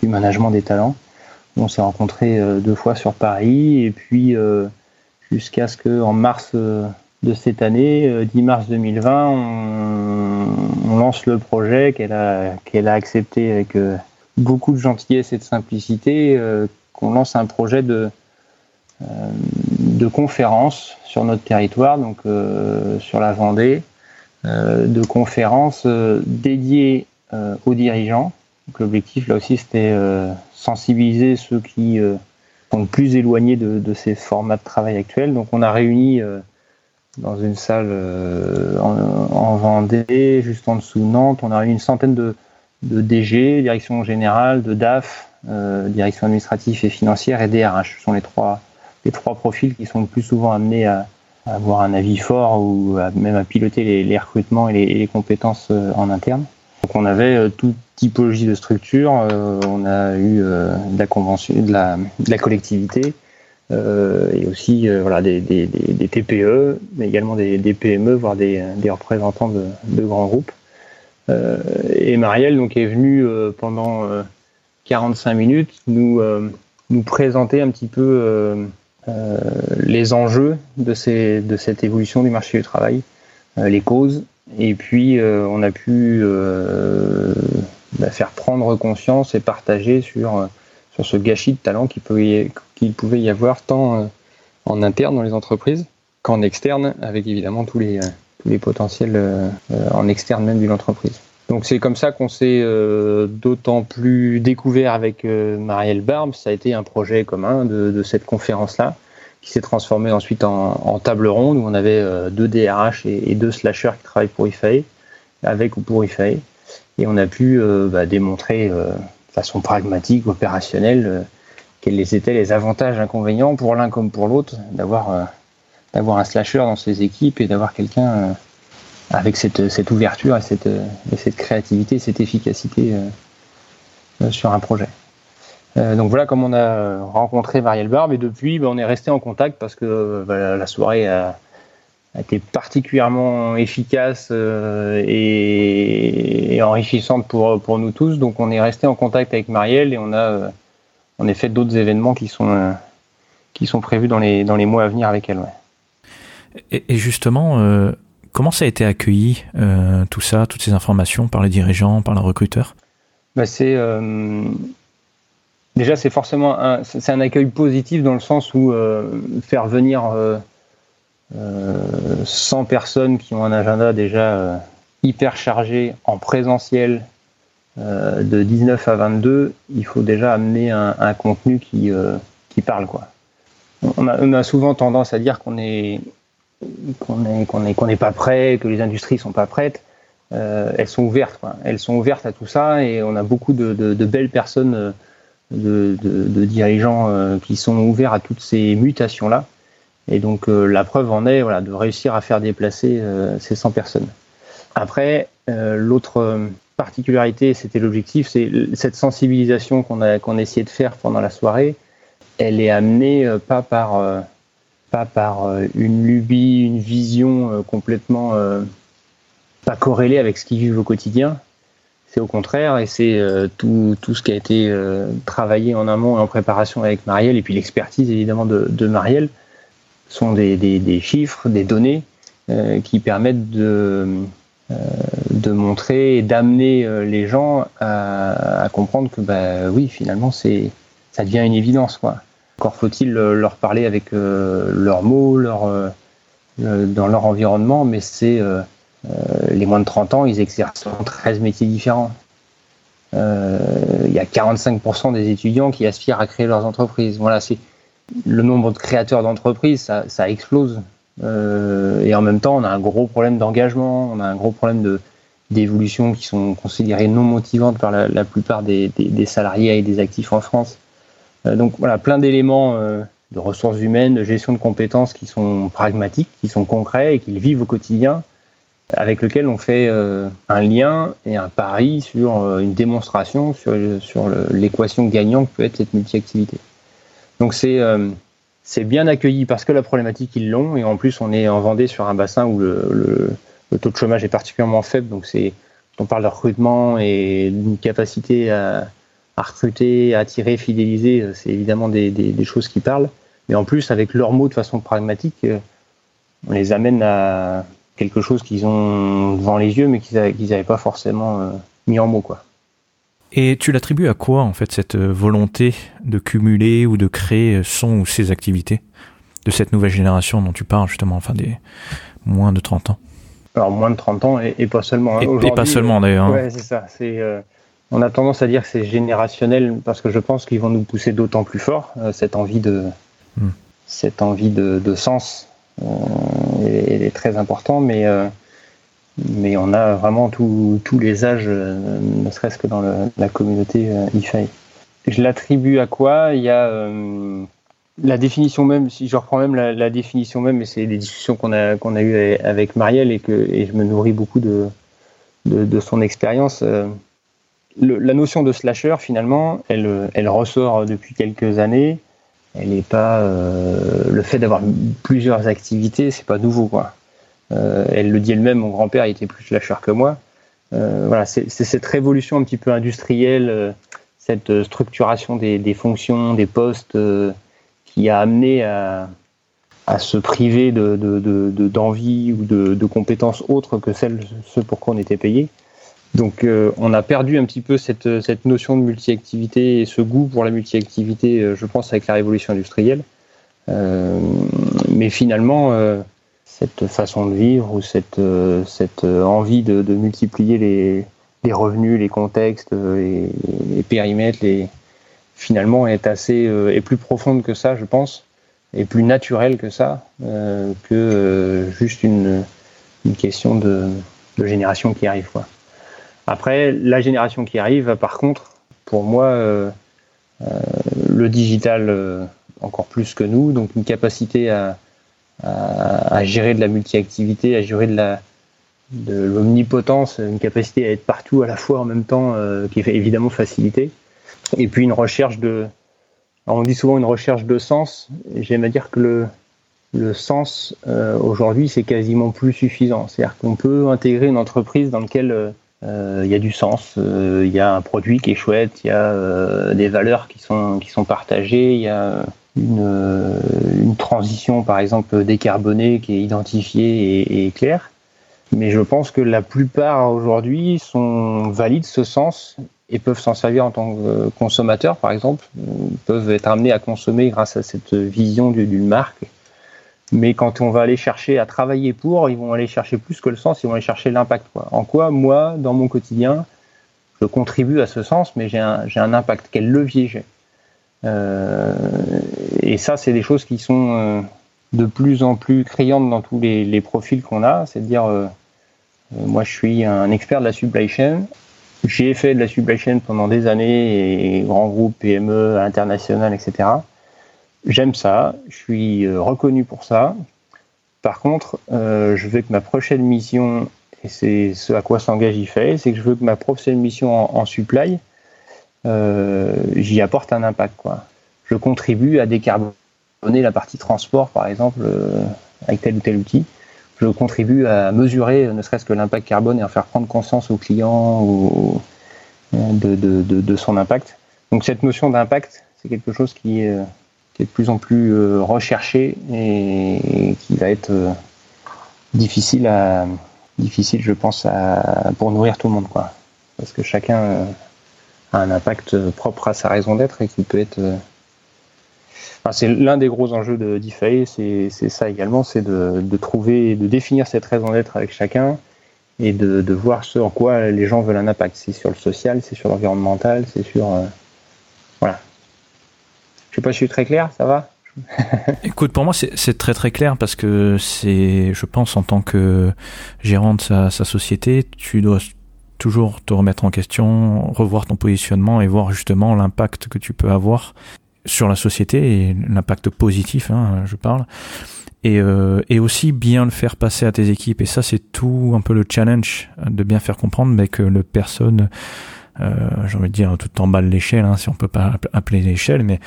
[SPEAKER 3] du, management des talents. On s'est rencontrés deux fois sur Paris et puis jusqu'à ce qu'en mars de cette année, 10 mars 2020, on, on lance le projet qu'elle a, qu'elle a accepté avec beaucoup de gentillesse et de simplicité, qu'on lance un projet de, de conférences sur notre territoire, donc euh, sur la Vendée, euh, de conférences euh, dédiées aux dirigeants. L'objectif là aussi c'était sensibiliser ceux qui sont le plus éloignés de, ces formats de travail actuels. Donc on a réuni dans une salle en, Vendée, juste en dessous de Nantes, on a réuni une centaine de, DG, direction générale, de DAF, direction administrative et financière et DRH. Ce sont les trois les trois profils qui sont le plus souvent amenés à, avoir un avis fort ou même à piloter les, recrutements et les, compétences euh, en interne. Donc on avait euh, toute typologie de structure, euh, on a eu de la convention, de la, collectivité, et aussi voilà, des, TPE, mais également des, PME, voire des, représentants de, grands groupes. et Marielle donc, est venue pendant 45 minutes nous, nous présenter un petit peu les enjeux de, ces, de cette évolution du marché du travail, euh, les causes, et puis euh, on a pu bah, faire prendre conscience et partager sur, ce gâchis de talent qu'il pouvait, pouvait y avoir tant en interne dans les entreprises qu'en externe, avec évidemment tous les, tous les potentiels en externe même d'une entreprise. Donc c'est comme ça qu'on s'est d'autant plus découvert avec Marielle Barbe. Ça a été un projet commun de, cette conférence-là qui s'est transformé ensuite en, table ronde où on avait euh, deux DRH et, deux slashers qui travaillent pour IFAE, avec ou pour IFAE. Et on a pu euh, bah, démontrer euh, de façon pragmatique, opérationnelle, quels étaient les avantages, inconvénients pour l'un comme pour l'autre d'avoir d'avoir un slasher dans ses équipes et d'avoir quelqu'un avec cette, cette, ouverture et cette, et cette créativité, cette efficacité sur un projet. Euh, donc voilà comme on a rencontré Marielle Barbe et depuis ben, on est resté en contact parce que ben, la soirée a, été particulièrement efficace euh, et, enrichissante pour, pour nous tous. Donc on est resté en contact avec Marielle et on a on a fait d'autres événements qui sont qui sont prévus dans les dans les mois à venir avec elle.
[SPEAKER 1] Et, justement, euh, comment ça a été accueilli tout ça, toutes ces informations par les dirigeants, par le recruteur
[SPEAKER 3] ben, C'est Déjà, c'est forcément un, c'est un accueil positif dans le sens où euh, faire venir euh, 100 euh, personnes qui ont un agenda déjà euh, hyper chargé en présentiel de 19 à 22, il faut déjà amener un, contenu qui, qui parle. Quoi. On a souvent tendance à dire qu'on est qu'on est qu'on n'est pas prêt, que les industries sont pas prêtes. Euh, elles sont ouvertes, elles sont ouvertes à tout ça et on a beaucoup de, de, belles personnes de, de, dirigeants euh, qui sont ouverts à toutes ces mutations-là. Et donc euh, la preuve en est voilà, de réussir à faire déplacer euh, ces 100 personnes. Après, l'autre particularité, c'était l'objectif, c'est cette sensibilisation qu'on a, qu'on essayé de faire pendant la soirée, elle est amenée pas par, pas par une lubie, une vision complètement pas corrélée avec ce qu'ils vivent au quotidien, c'est au contraire, et c'est euh, tout, tout, ce qui a été euh, travaillé en amont et en préparation avec Marielle, et puis l'expertise évidemment de, de, Marielle, sont des, des, des, chiffres, des données euh, qui permettent de, de montrer et d'amener les gens à, à, comprendre que bah, oui, finalement, c'est ça devient une évidence. Quoi. Encore faut-il leur parler avec leurs mots, leur, dans leur environnement, mais c'est les moins de 30 ans, ils exercent 13 métiers différents. Il y a 45% des étudiants qui aspirent à créer leurs entreprises. Voilà, c'est le nombre de créateurs d'entreprises, ça, ça, explose. et en même temps, on a un gros problème d'engagement, on a un gros problème de, d'évolution qui sont considérées non motivantes par la, plupart des, salariés et des actifs en France. Euh, donc voilà, plein d'éléments euh, de ressources humaines, de gestion de compétences qui sont pragmatiques, qui sont concrets et qu'ils vivent au quotidien, avec lesquels on fait euh, un lien et un pari sur une démonstration sur, sur l'équation gagnante que peut être cette multi-activité. Donc c'est c'est bien accueilli parce que la problématique ils l'ont et en plus on est en Vendée sur un bassin où le le taux de chômage est particulièrement faible. Donc, c'est, on parle de recrutement et d'une capacité à, recruter, à attirer, fidéliser, euh, c'est évidemment des, choses qui parlent. Mais en plus, avec leurs mots de façon pragmatique, euh, on les amène à quelque chose qu'ils ont devant les yeux, mais qu'ils n'avaient pas forcément euh, mis en mots, quoi.
[SPEAKER 1] Et tu l'attribues à quoi, en fait, cette volonté de cumuler ou de créer son ou ses activités de cette nouvelle génération dont tu parles, justement, enfin des moins de 30 ans?
[SPEAKER 3] Alors moins de 30 ans et, pas seulement.
[SPEAKER 1] Hein. Et, pas seulement d'ailleurs.
[SPEAKER 3] Hein. Ouais, c'est ça. C'est, euh, on a tendance à dire que c'est générationnel parce que je pense qu'ils vont nous pousser d'autant plus fort euh, cette envie de, hmm. cette envie de, de sens. Euh, elle est très important, mais mais on a vraiment tous les âges, ne serait-ce que dans la communauté IFAI. Je l'attribue à quoi? Il y a la définition même, si je reprends même la, définition même, et c'est des discussions qu'on a qu'on a eues avec Marielle et que et je me nourris beaucoup de de, son expérience. Euh, la notion de slasher, finalement, elle, ressort depuis quelques années. Elle n'est pas euh, le fait d'avoir plusieurs activités, c'est pas nouveau quoi. Euh, elle le dit elle-même. Mon grand-père était plus slasher que moi. voilà, c'est cette révolution un petit peu industrielle, cette structuration des, fonctions, des postes qui a amené à, se priver d'envie de, de, ou de, compétences autres que celles ce pour quoi on était payé. Donc euh, on a perdu un petit peu cette, cette notion de multi-activité et ce goût pour la multi-activité, euh, je pense, avec la révolution industrielle. Euh, mais finalement, cette façon de vivre ou cette, cette envie de, multiplier les, les, revenus, les contextes, les, les périmètres, les, finalement est assez euh, est plus profonde que ça, je pense, et plus naturelle que ça, euh, que euh, juste une, une question de, de, génération qui arrive. Quoi. Après, la génération qui arrive, par contre, pour moi, le digital encore plus que nous, donc une capacité à, à, gérer de la multi-activité, à gérer de la de l'omnipotence, une capacité à être partout à la fois en même temps, qui est évidemment facilitée et puis une recherche de. on dit souvent une recherche de sens. J'aime à dire que le, le sens euh, aujourd'hui c'est quasiment plus suffisant. C'est-à-dire qu'on peut intégrer une entreprise dans laquelle euh, il y a du sens, euh, il y a un produit qui est chouette, il y a des valeurs qui sont qui sont partagées, il y a une, transition par exemple décarbonée qui est identifiée et, et claire. Mais je pense que la plupart aujourd'hui sont valident ce sens et peuvent s'en servir en tant que consommateurs, par exemple, peuvent être amenés à consommer grâce à cette vision d'une marque. Mais quand on va aller chercher à travailler pour, ils vont aller chercher plus que le sens, ils vont aller chercher l'impact. En quoi, moi, dans mon quotidien, je contribue à ce sens, mais j'ai un, impact. Quel levier j'ai? Euh, Et ça, c'est des choses qui sont euh, de plus en plus criantes dans tous les, profils qu'on a. C'est à dire, euh, moi, je suis un expert de la supply chain j'ai fait de la supply chain pendant des années, et grands groupes, PME, international, etc. J'aime ça, je suis euh, reconnu pour ça. Par contre, euh, je veux que ma prochaine mission, et c'est ce à quoi s'engage IFAE, c'est que je veux que ma prochaine mission en, supply, euh, j'y apporte un impact. Je contribue à décarboner la partie transport, par exemple, avec tel ou tel outil je contribue à mesurer ne serait-ce que l'impact carbone et à faire prendre conscience aux clients ou, de, de, de, son impact. Donc cette notion d'impact, c'est quelque chose qui qui est, de plus en plus euh, recherché et qui va être euh, difficile difficile, je pense, à, pour nourrir tout le monde, quoi. Parce que chacun euh, a un impact propre à sa raison d'être et qui peut être c'est l'un des gros enjeux de DeFi, c'est ça également, c'est de, trouver, de définir cette raison d'être avec chacun et de, de, voir ce en quoi les gens veulent un impact. C'est sur le social, c'est sur l'environnemental, c'est sur... Voilà. Je sais pas je suis très clair, ça va
[SPEAKER 1] Écoute, pour moi, c'est très très clair parce que c'est, je pense, en tant que gérant de sa, société, tu dois toujours te remettre en question, revoir ton positionnement et voir justement l'impact que tu peux avoir sur la société et l'impact positif, hein, je parle. Et, euh, et, aussi bien le faire passer à tes équipes. Et ça, c'est tout un peu le challenge de bien faire comprendre, mais que le personne, j'ai envie de dire tout en bas de l'échelle, hein, si on peut pas appeler l'échelle, mais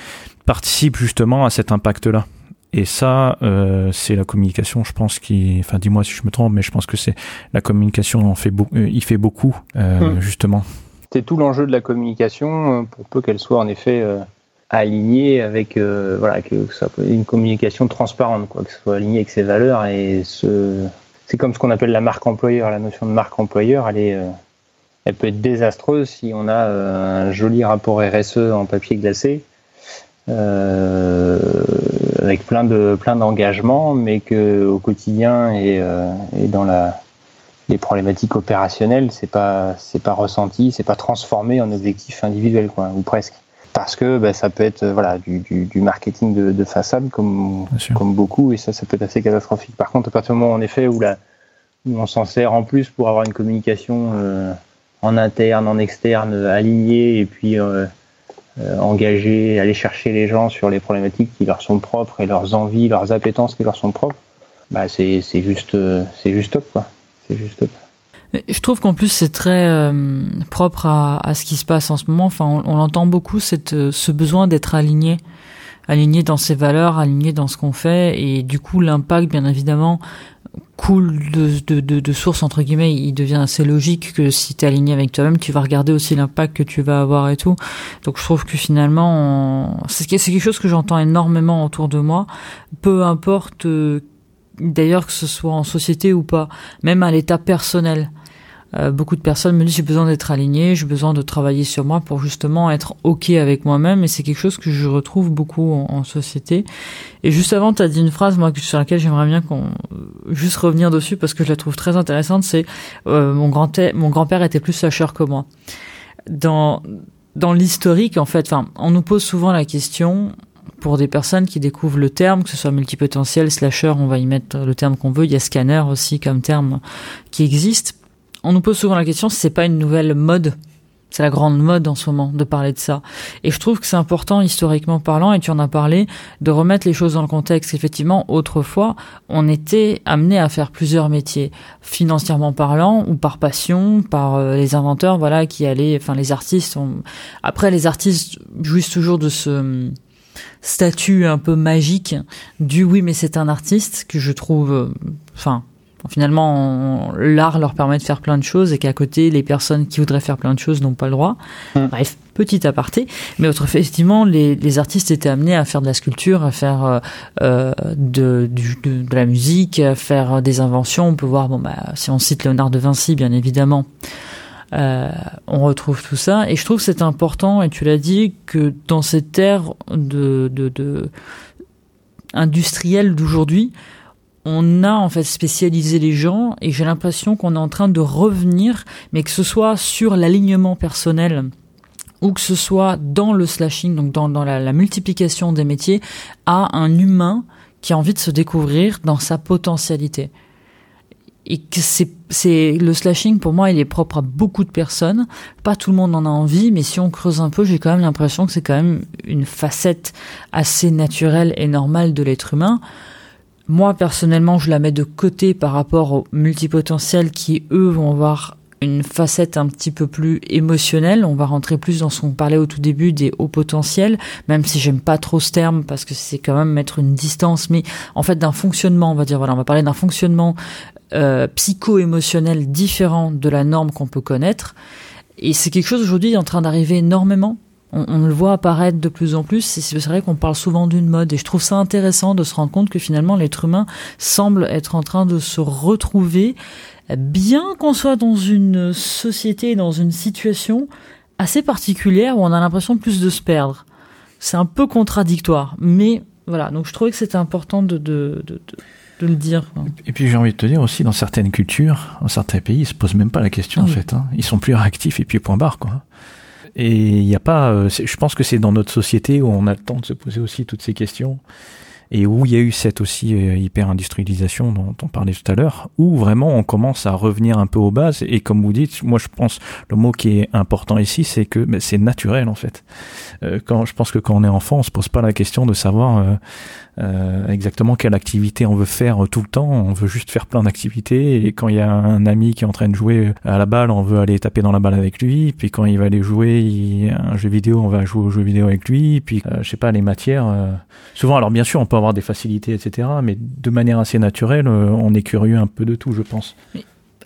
[SPEAKER 1] participe justement à cet impact-là. Et ça, euh, c'est la communication, je pense, qui, enfin, dis-moi si je me trompe, mais je pense que c'est la communication en fait euh, il fait beaucoup, euh, hmm. justement.
[SPEAKER 3] C'est tout l'enjeu de la communication, euh, pour peu qu'elle soit en effet euh, alignée avec, euh, voilà, que ça soit une communication transparente, quoi, que ce soit aligné avec ses valeurs et ce, c'est comme ce qu'on appelle la marque employeur. La notion de marque employeur, elle est, elle peut être désastreuse si on a un joli rapport RSE en papier glacé euh, avec plein de plein d'engagements, mais que au quotidien et, euh, et dans la les problématiques opérationnelles, c'est pas c'est pas ressenti, c'est pas transformé en objectif individuel, quoi, ou presque. Parce que bah, ça peut être voilà du, du, du marketing de, de, façade comme comme beaucoup, et ça ça peut être assez catastrophique. Par contre, à partir du moment en effet où la où on s'en sert en plus pour avoir une communication euh, en interne, en externe, alignée, et puis euh, euh, engager, aller chercher les gens sur les problématiques qui leur sont propres et leurs envies, leurs appétences qui leur sont propres, bah c'est juste c'est juste top quoi. C'est juste top.
[SPEAKER 2] Je trouve qu'en plus c'est très euh, propre à, à, ce qui se passe en ce moment. Enfin, on, on entend beaucoup cette, euh, ce besoin d'être aligné, aligné dans ses valeurs, aligné dans ce qu'on fait, et du coup l'impact, bien évidemment, cool de, de, de, de source entre guillemets il devient assez logique que si tu es aligné avec toi-même tu vas regarder aussi l'impact que tu vas avoir et tout. Donc je trouve que finalement c'est quelque chose que j'entends énormément autour de moi. Peu importe euh, d'ailleurs que ce soit en société ou pas même à l'état personnel euh, beaucoup de personnes me disent j'ai besoin d'être aligné, j'ai besoin de travailler sur moi pour justement être ok avec moi-même et c'est quelque chose que je retrouve beaucoup en, société. Et juste avant, tu as dit une phrase moi sur laquelle j'aimerais bien qu'on juste revenir dessus parce que je la trouve très intéressante. C'est euh, mon grand mon grand-père était plus sacheur que moi. Dans dans l'historique en fait, enfin, on nous pose souvent la question pour des personnes qui découvrent le terme, que ce soit multipotentiel, slasher, on va y mettre le terme qu'on veut. Il y a scanner aussi comme terme qui existe on nous pose souvent la question si c'est pas une nouvelle mode. C'est la grande mode en ce moment de parler de ça. Et je trouve que c'est important historiquement parlant, et tu en as parlé, de remettre les choses dans le contexte. Effectivement, autrefois, on était amené à faire plusieurs métiers, financièrement parlant, ou par passion, par euh, les inventeurs, voilà, qui allaient, enfin les artistes. Après, les artistes jouissent toujours de ce statut un peu magique du oui, mais c'est un artiste que je trouve, euh, enfin, Finalement, l'art leur permet de faire plein de choses et qu'à côté, les personnes qui voudraient faire plein de choses n'ont pas le droit. Mm. Bref, petit aparté. Mais autre effectivement, les, les, artistes étaient amenés à faire de la sculpture, à faire euh, euh de, de, de, la musique, à faire des inventions. On peut voir, bon, bah, si on cite Léonard de Vinci, bien évidemment, euh, on retrouve tout ça. Et je trouve que c'est important, et tu l'as dit, que dans cette ère de, de, de industrielle d'aujourd'hui, on a en fait spécialisé les gens et j'ai l'impression qu'on est en train de revenir, mais que ce soit sur l'alignement personnel ou que ce soit dans le slashing, donc dans, la, multiplication des métiers, à un humain qui a envie de se découvrir dans sa potentialité. Et que c'est, le slashing pour moi, il est propre à beaucoup de personnes. Pas tout le monde en a envie, mais si on creuse un peu, j'ai quand même l'impression que c'est quand même une facette assez naturelle et normale de l'être humain. Moi, personnellement, je la mets de côté par rapport aux multipotentiels qui, eux, vont avoir une facette un petit peu plus émotionnelle. On va rentrer plus dans ce qu'on parlait au tout début des hauts potentiels, même si j'aime pas trop ce terme parce que c'est quand même mettre une distance, mais en fait d'un fonctionnement, on va dire, voilà, on va parler d'un fonctionnement euh, psycho-émotionnel différent de la norme qu'on peut connaître. Et c'est quelque chose aujourd'hui en train d'arriver énormément on, le voit apparaître de plus en plus. C'est vrai qu'on parle souvent d'une mode et je trouve ça intéressant de se rendre compte que finalement l'être humain semble être en train de se retrouver, bien qu'on soit dans une société, dans une situation assez particulière où on a l'impression plus de se perdre. C'est un peu contradictoire, mais voilà. Donc je trouvais que c'était important de, de, de, de le dire.
[SPEAKER 1] Et puis j'ai envie de te dire aussi, dans certaines cultures, dans certains pays, ils se posent même pas la question en fait. Hein. Ils sont plus réactifs et puis point barre quoi. Et il n'y a pas. Euh, je pense que c'est dans notre société où on a le temps de se poser aussi toutes ces questions et où il y a eu cette aussi euh, hyper-industrialisation dont on parlait tout à l'heure, où vraiment on commence à revenir un peu aux bases. Et comme vous dites, moi je pense le mot qui est important ici, c'est que ben, c'est naturel en fait. Euh, quand je pense que quand on est enfant, on se pose pas la question de savoir euh, euh, exactement quelle activité on veut faire tout le temps. On veut juste faire plein d'activités. Et quand il y a un ami qui est en train de jouer à la balle, on veut aller taper dans la balle avec lui. Puis quand il va aller jouer un jeu vidéo, on va jouer au jeu vidéo avec lui. Puis euh, je sais pas les matières. Euh, souvent, alors bien sûr, on peut avoir des facilités, etc. Mais de manière assez naturelle, on est curieux un peu de tout, je pense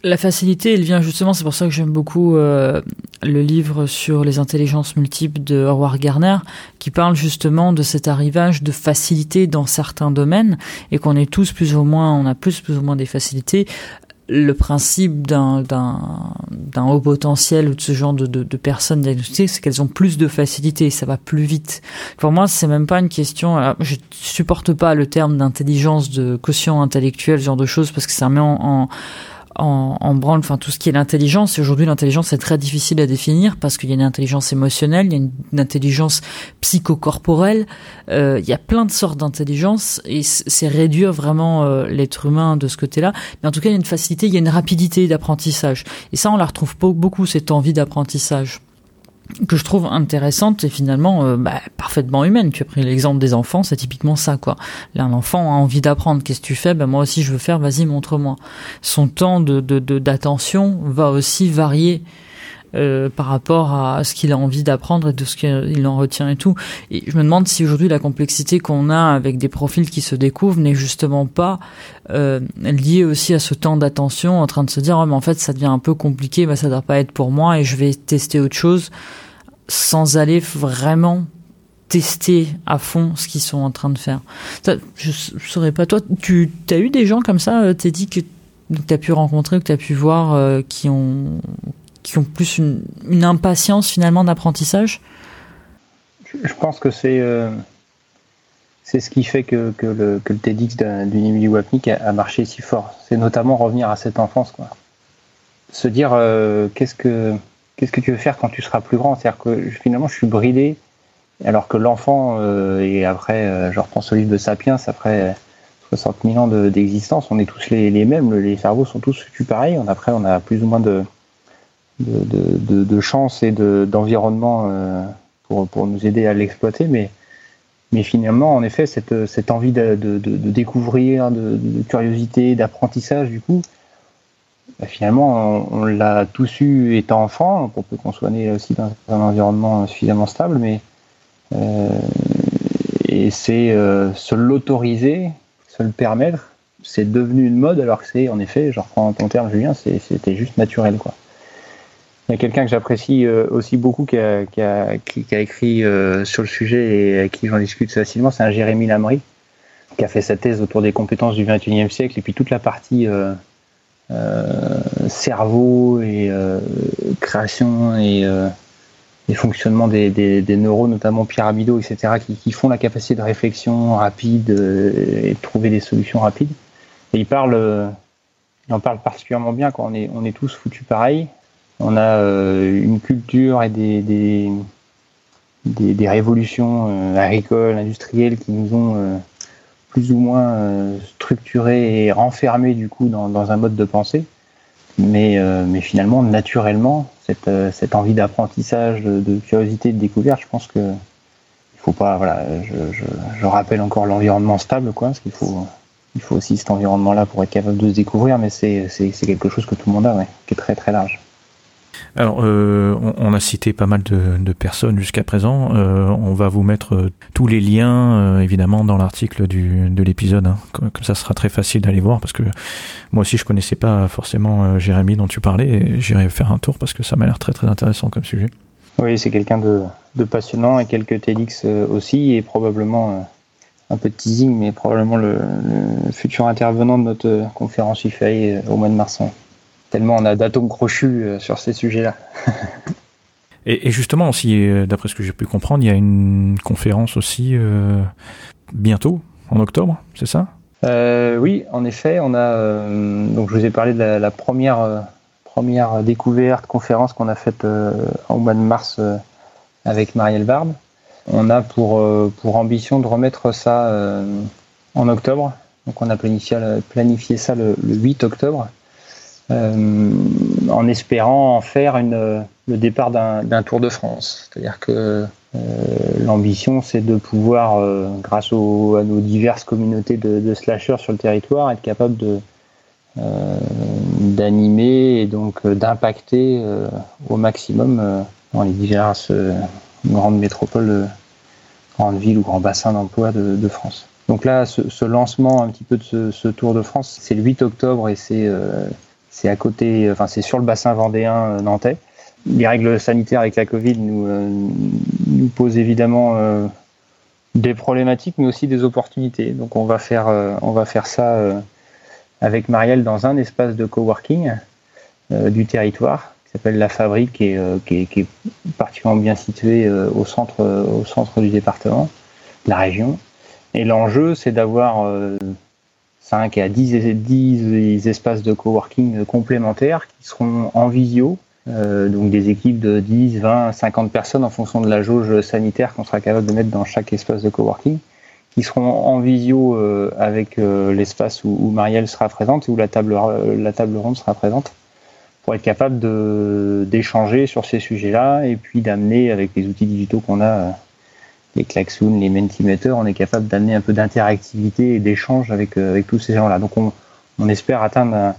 [SPEAKER 2] la facilité, elle vient justement, c'est pour ça que j'aime beaucoup euh, le livre sur les intelligences multiples de Howard Garner, qui parle justement de cet arrivage de facilité dans certains domaines, et qu'on est tous plus ou moins, on a plus ou moins des facilités. Le principe d'un haut potentiel ou de ce genre de, de, de personnes diagnostiquées, c'est qu'elles ont plus de facilité, ça va plus vite. Pour moi, c'est même pas une question. Alors, je supporte pas le terme d'intelligence, de quotient intellectuel, ce genre de choses, parce que ça met en en, en branle, enfin tout ce qui est l'intelligence. Aujourd'hui, l'intelligence est très difficile à définir parce qu'il y a une intelligence émotionnelle, il y a une, intelligence psychocorporelle, euh, il y a plein de sortes d'intelligence et c'est réduire vraiment euh, l'être humain de ce côté-là. Mais en tout cas, il y a une facilité, il y a une rapidité d'apprentissage. Et ça, on la retrouve beaucoup, cette envie d'apprentissage que je trouve intéressante et finalement euh, bah, parfaitement humaine. Tu as pris l'exemple des enfants, c'est typiquement ça quoi. Là, un enfant a envie d'apprendre. Qu'est-ce que tu fais? Ben moi aussi je veux faire. Vas-y, montre-moi. Son temps de d'attention va aussi varier euh, par rapport à ce qu'il a envie d'apprendre et de ce qu'il en retient et tout. Et je me demande si aujourd'hui la complexité qu'on a avec des profils qui se découvrent n'est justement pas euh, liée aussi à ce temps d'attention, en train de se dire oh, mais en fait ça devient un peu compliqué, bah ça doit pas être pour moi et je vais tester autre chose sans aller vraiment tester à fond ce qu'ils sont en train de faire. je saurais pas toi, tu as eu des gens comme ça, euh, t'es dit que tu as pu rencontrer, que tu as pu voir euh, qui ont qui ont plus une, impatience finalement d'apprentissage?
[SPEAKER 3] Je pense que c'est euh, c'est ce qui fait que, que, le, que le TEDx d'une Emily Wapnick a, marché si fort. C'est notamment revenir à cette enfance, quoi. Se dire qu'est-ce que qu'est-ce que tu veux faire quand tu seras plus grand. C'est-à-dire que finalement, je suis bridé, alors que l'enfant, euh, et après, je reprends ce livre de Sapiens, après 60 000 ans d'existence, on est tous les, mêmes, les cerveaux sont tous foutus pareils. Après, on a plus ou moins de, de, chance et d'environnement euh, pour, pour, nous aider à l'exploiter, mais, mais finalement, en effet, cette, cette envie de, découvrir, de, curiosité, d'apprentissage, du coup, bah, finalement, on, l'a tous eu étant enfant, pour peu qu'on soit né aussi dans un environnement suffisamment stable, mais euh, et c'est euh, se l'autoriser, se le permettre, c'est devenu une mode alors que c'est en effet, je reprends ton terme Julien, c'était juste naturel quoi. Il y a quelqu'un que j'apprécie euh, aussi beaucoup qui a, écrit sur le sujet et avec qui j'en discute facilement, c'est un Jérémy Lamry qui a fait sa thèse autour des compétences du 21e siècle et puis toute la partie cerveau et création et, et fonctionnement des, des, des, neurones, notamment pyramidaux, etc., qui, qui, font la capacité de réflexion rapide et de trouver des solutions rapides. Et il parle, il en parle particulièrement bien quand on est, on est tous foutus pareil on a euh, une culture et des, des, des, révolutions euh, agricoles, industrielles qui nous ont euh, plus ou moins structurés et renfermés du coup dans, un mode de pensée. Mais, mais finalement, naturellement, cette, cette envie d'apprentissage, de, curiosité, de découverte, je pense que il faut pas. Voilà, je rappelle encore l'environnement stable, quoi, parce qu'il faut, il faut aussi cet environnement-là pour être capable de se découvrir, mais c'est quelque chose que tout le monde a, ouais, qui est très très large.
[SPEAKER 1] Alors, euh, on, a cité pas mal de, personnes jusqu'à présent. Euh, on va vous mettre euh, tous les liens, évidemment, dans l'article de l'épisode. Hein. Comme, ça sera très facile d'aller voir, parce que moi aussi, je connaissais pas forcément Jérémy dont tu parlais. J'irai faire un tour parce que ça m'a l'air très très intéressant comme sujet.
[SPEAKER 3] Oui, c'est quelqu'un de, passionnant et quelques TEDx aussi, et probablement un peu de teasing, mais probablement le, futur intervenant de notre conférence IFAI au mois de mars tellement on a d'atomes crochus euh, sur ces sujets-là.
[SPEAKER 1] et, justement, aussi, euh, d'après ce que j'ai pu comprendre, il y a une conférence aussi euh, bientôt, en octobre, c'est ça?
[SPEAKER 3] Oui, en effet, on a. donc, je vous ai parlé de la, première, première découverte, conférence qu'on a faite au mois de mars avec Marielle Barbe. On a pour, pour ambition de remettre ça en octobre. Donc, on a planifié, planifié ça le, le 8 octobre. Euh, en espérant en faire une, le départ d'un Tour de France. C'est-à-dire que euh, l'ambition, c'est de pouvoir, euh, grâce à nos diverses communautés de, de, slashers sur le territoire, être capable de d'animer et donc d'impacter au maximum dans les diverses grandes métropoles, grandes villes ou grands bassins d'emploi de, France. Donc là, ce, ce, lancement un petit peu de ce Tour de France, c'est le 8 octobre et c'est c'est à côté, enfin c'est sur le bassin vendéen euh, nantais. Les règles sanitaires avec la Covid nous, euh, posent évidemment euh, des problématiques, mais aussi des opportunités. Donc on va faire, ça avec Marielle dans un espace de coworking du territoire qui s'appelle La Fabrique et qui est, qui, est, particulièrement bien situé au, centre, au centre du département, de la région. Et l'enjeu, c'est d'avoir 5 à 10, 10 espaces de coworking complémentaires qui seront en visio, euh, donc des équipes de 10, 20, 50 personnes en fonction de la jauge sanitaire qu'on sera capable de mettre dans chaque espace de coworking, qui seront en visio euh, avec euh, l'espace où, Marielle sera présente et où la table, la table ronde sera présente, pour être capable d'échanger sur ces sujets-là et puis d'amener avec les outils digitaux qu'on a les klaxons, les mentimeters, on est capable d'amener un peu d'interactivité et d'échange avec, euh, avec tous ces gens-là. Donc on, on, espère atteindre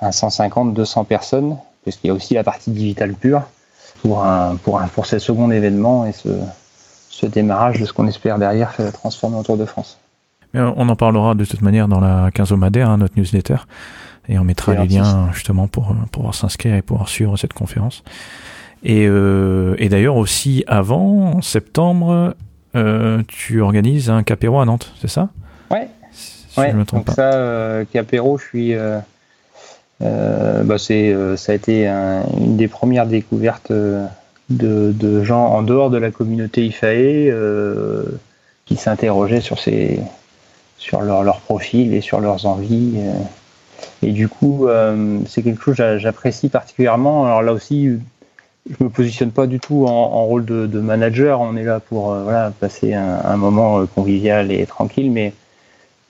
[SPEAKER 3] un, 150, 200 personnes, parce qu'il y a aussi la partie digitale pure pour, un, pour, un, pour ce second événement et ce, ce démarrage de ce qu'on espère derrière transformer autour de France.
[SPEAKER 1] Mais on en parlera de toute manière dans la quinzomadaire, hein, notre newsletter, et on mettra les liens justement pour, pour pouvoir s'inscrire et pouvoir suivre cette conférence. Et, euh, et d'ailleurs aussi avant, en septembre, euh, tu organises un Capéro à Nantes, c'est ça?
[SPEAKER 3] Ouais. ouais. donc ça, euh, Capéro, je suis. Euh, euh bah c'est, euh, ça a été un, une des premières découvertes de, de, gens en dehors de la communauté IFAE qui s'interrogeaient sur, ces, sur leur, leur profil et sur leurs envies. et du coup, c'est quelque chose que j'apprécie particulièrement. Alors là aussi, je me positionne pas du tout en, rôle de, manager. On est là pour euh, voilà, passer un, moment euh, convivial et tranquille, mais,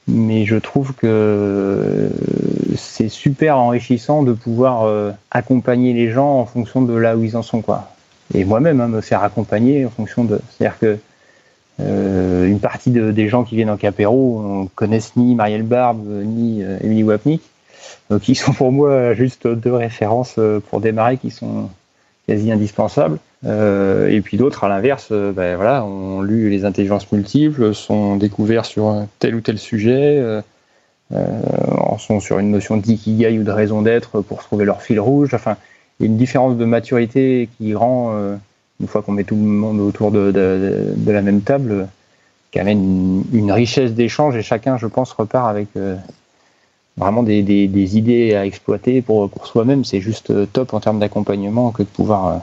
[SPEAKER 3] mais je trouve que c'est super enrichissant de pouvoir euh, accompagner les gens en fonction de là où ils en sont. Quoi. Et moi-même, hein, me faire accompagner en fonction de. C'est-à-dire que euh, une partie de, des gens qui viennent en Capéro ne connaissent ni Marielle Barbe, ni euh, Emily Wapnick, qui sont pour moi juste deux références pour démarrer qui sont quasi indispensable. Euh, et puis d'autres, à l'inverse, euh, ben voilà, ont lu les intelligences multiples, sont découverts sur tel ou tel sujet, euh, euh sont sur une notion d'ikigai ou de raison d'être pour trouver leur fil rouge. Enfin, il y a une différence de maturité qui rend, une fois qu'on met tout le monde autour de, la même table, qui amène une, une richesse d'échange et chacun, je pense, repart avec vraiment des, idées à exploiter pour, pour soi-même. C'est juste euh, top en termes d'accompagnement que de pouvoir euh,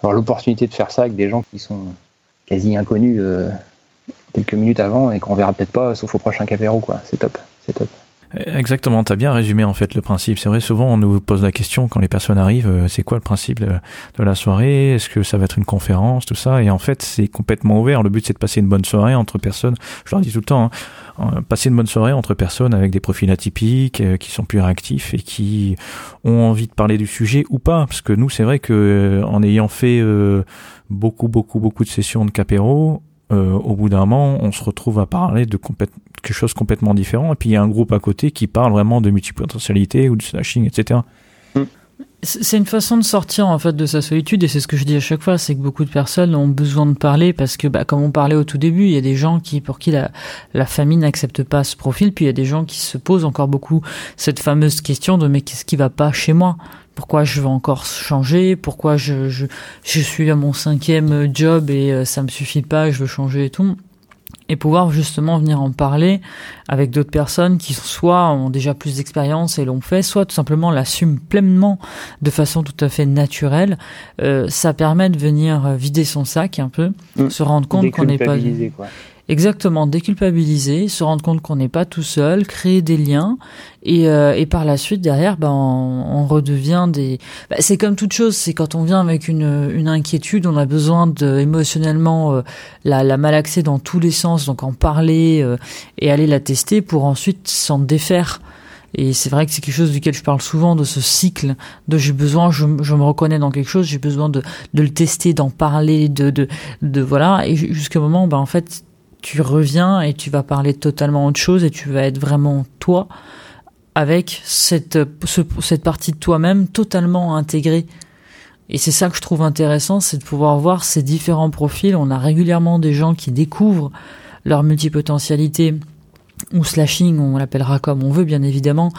[SPEAKER 3] avoir l'opportunité de faire ça avec des gens qui sont quasi inconnus euh, quelques minutes avant et qu'on verra peut-être pas sauf au prochain Capéro. quoi. C'est top, c'est top.
[SPEAKER 1] Exactement, tu as bien résumé en fait le principe. C'est vrai, souvent on nous pose la question quand les personnes arrivent, euh, c'est quoi le principe de, la soirée? Est-ce que ça va être une conférence, tout ça Et en fait, c'est complètement ouvert. Le but, c'est de passer une bonne soirée entre personnes. Je leur dis tout le temps, hein, passer une bonne soirée entre personnes avec des profils atypiques, euh, qui sont plus réactifs et qui ont envie de parler du sujet ou pas. Parce que nous, c'est vrai que euh, en ayant fait beaucoup, beaucoup, beaucoup de sessions de capéro, euh, au bout d'un moment, on se retrouve à parler de quelque chose complètement différent. Et puis il y a un groupe à côté qui parle vraiment de multipotentialité ou de slashing, etc.
[SPEAKER 2] C'est une façon de sortir en fait de sa solitude et c'est ce que je dis à chaque fois, c'est que beaucoup de personnes ont besoin de parler parce que, bah, comme on parlait au tout début, il y a des gens qui pour qui la, la famille n'accepte pas ce profil, puis il y a des gens qui se posent encore beaucoup cette fameuse question de mais qu'est-ce qui va pas chez moi? Pourquoi je veux encore changer, pourquoi je, je, je suis à mon cinquième job et euh, ça me suffit pas, je veux changer et tout. Et pouvoir justement venir en parler avec d'autres personnes qui soit ont déjà plus d'expérience et l'ont fait, soit tout simplement l'assument pleinement de façon tout à fait naturelle. Euh, ça permet de venir vider son sac un peu, mmh. se rendre compte qu'on n'est pas...
[SPEAKER 3] Quoi.
[SPEAKER 2] Exactement, déculpabiliser, se rendre compte qu'on n'est pas tout seul, créer des liens et, euh, et par la suite derrière, ben on, redevient des. Ben, c'est comme toute chose, c'est quand on vient avec une, une inquiétude, on a besoin de émotionnellement euh, la, la malaxer dans tous les sens, donc en parler euh, et aller la tester pour ensuite s'en défaire. Et c'est vrai que c'est quelque chose duquel je parle souvent de ce cycle de j'ai besoin, je, je, me reconnais dans quelque chose, j'ai besoin de, de le tester, d'en parler, de, de, de voilà, et jusqu'au moment, ben en fait tu reviens et tu vas parler totalement autre chose et tu vas être vraiment toi avec cette, cette partie de toi-même totalement intégrée. Et c'est ça que je trouve intéressant, c'est de pouvoir voir ces différents profils. On a régulièrement des gens qui découvrent leur multipotentialité ou slashing, on l'appellera comme on veut bien évidemment,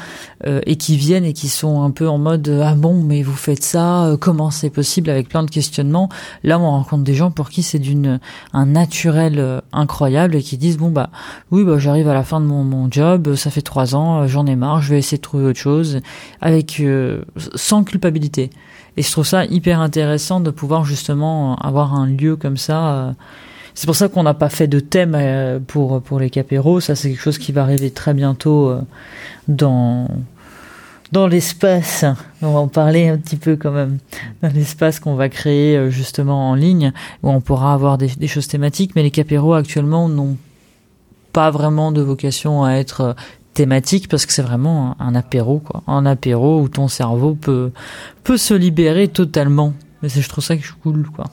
[SPEAKER 2] euh, et qui viennent et qui sont un peu en mode ah bon mais vous faites ça, euh, comment c'est possible? avec plein de questionnements. Là on rencontre des gens pour qui c'est d'une un naturel euh, incroyable et qui disent bon bah oui bah j'arrive à la fin de mon, mon job, ça fait trois ans, j'en ai marre, je vais essayer de trouver autre chose avec sans culpabilité. Et je trouve ça hyper intéressant de pouvoir justement avoir un lieu comme ça c'est pour ça qu'on n'a pas fait de thème euh, pour, pour les capéros. Ça, c'est quelque chose qui va arriver très bientôt euh, dans, dans l'espace. On va en parler un petit peu quand même. Dans l'espace qu'on va créer euh, justement en ligne, où on pourra avoir des, choses thématiques. Mais les capéros actuellement n'ont pas vraiment de vocation à être thématiques parce que c'est vraiment un, apéro quoi un apéro où ton cerveau peut peut se libérer totalement mais je trouve ça cool quoi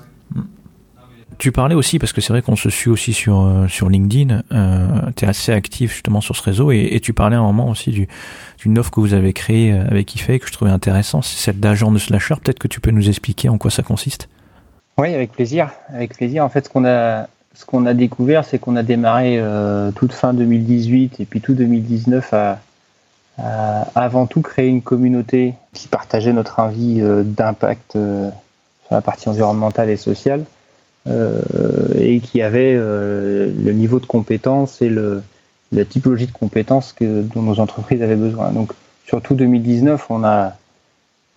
[SPEAKER 1] tu parlais aussi, parce que c'est vrai qu'on se suit aussi sur, euh, sur LinkedIn, euh, tu es assez actif justement sur ce réseau, et, tu parlais à un moment aussi du, d'une offre que vous avez créée euh, avec IFE que je trouvais intéressant, c'est celle d'agent de slasher. Peut-être que tu peux nous expliquer en quoi ça consiste?
[SPEAKER 3] Oui, avec plaisir. Avec plaisir. En fait, ce qu'on a, a découvert, c'est qu'on a démarré toute fin 2018 et puis tout 2019 à, à, avant tout créer une communauté qui partageait notre envie d'impact sur la partie environnementale et sociale. Euh, et qui avait euh, le niveau de compétence et le, la typologie de compétences dont nos entreprises avaient besoin. Donc, surtout 2019, on a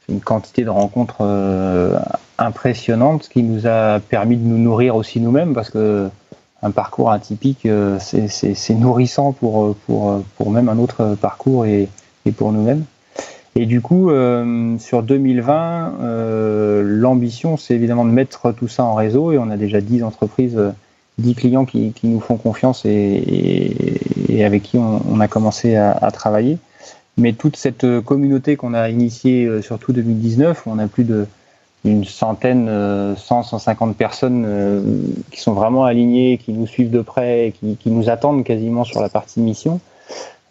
[SPEAKER 3] une quantité de rencontres euh, impressionnante, ce qui nous a permis de nous nourrir aussi nous-mêmes, parce que un parcours atypique, c'est nourrissant pour, même un autre parcours et pour nous-mêmes. Et du coup, euh, sur 2020, euh, l'ambition, c'est évidemment de mettre tout ça en réseau. Et on a déjà 10 entreprises, 10 euh, clients qui, qui nous font confiance et, et, avec qui on, on a commencé à, à, travailler. Mais toute cette communauté qu'on a initiée, euh, surtout 2019, où on a plus de centaine, 100, 150 personnes qui sont vraiment alignées, qui nous suivent de près, qui, qui nous attendent quasiment sur la partie mission.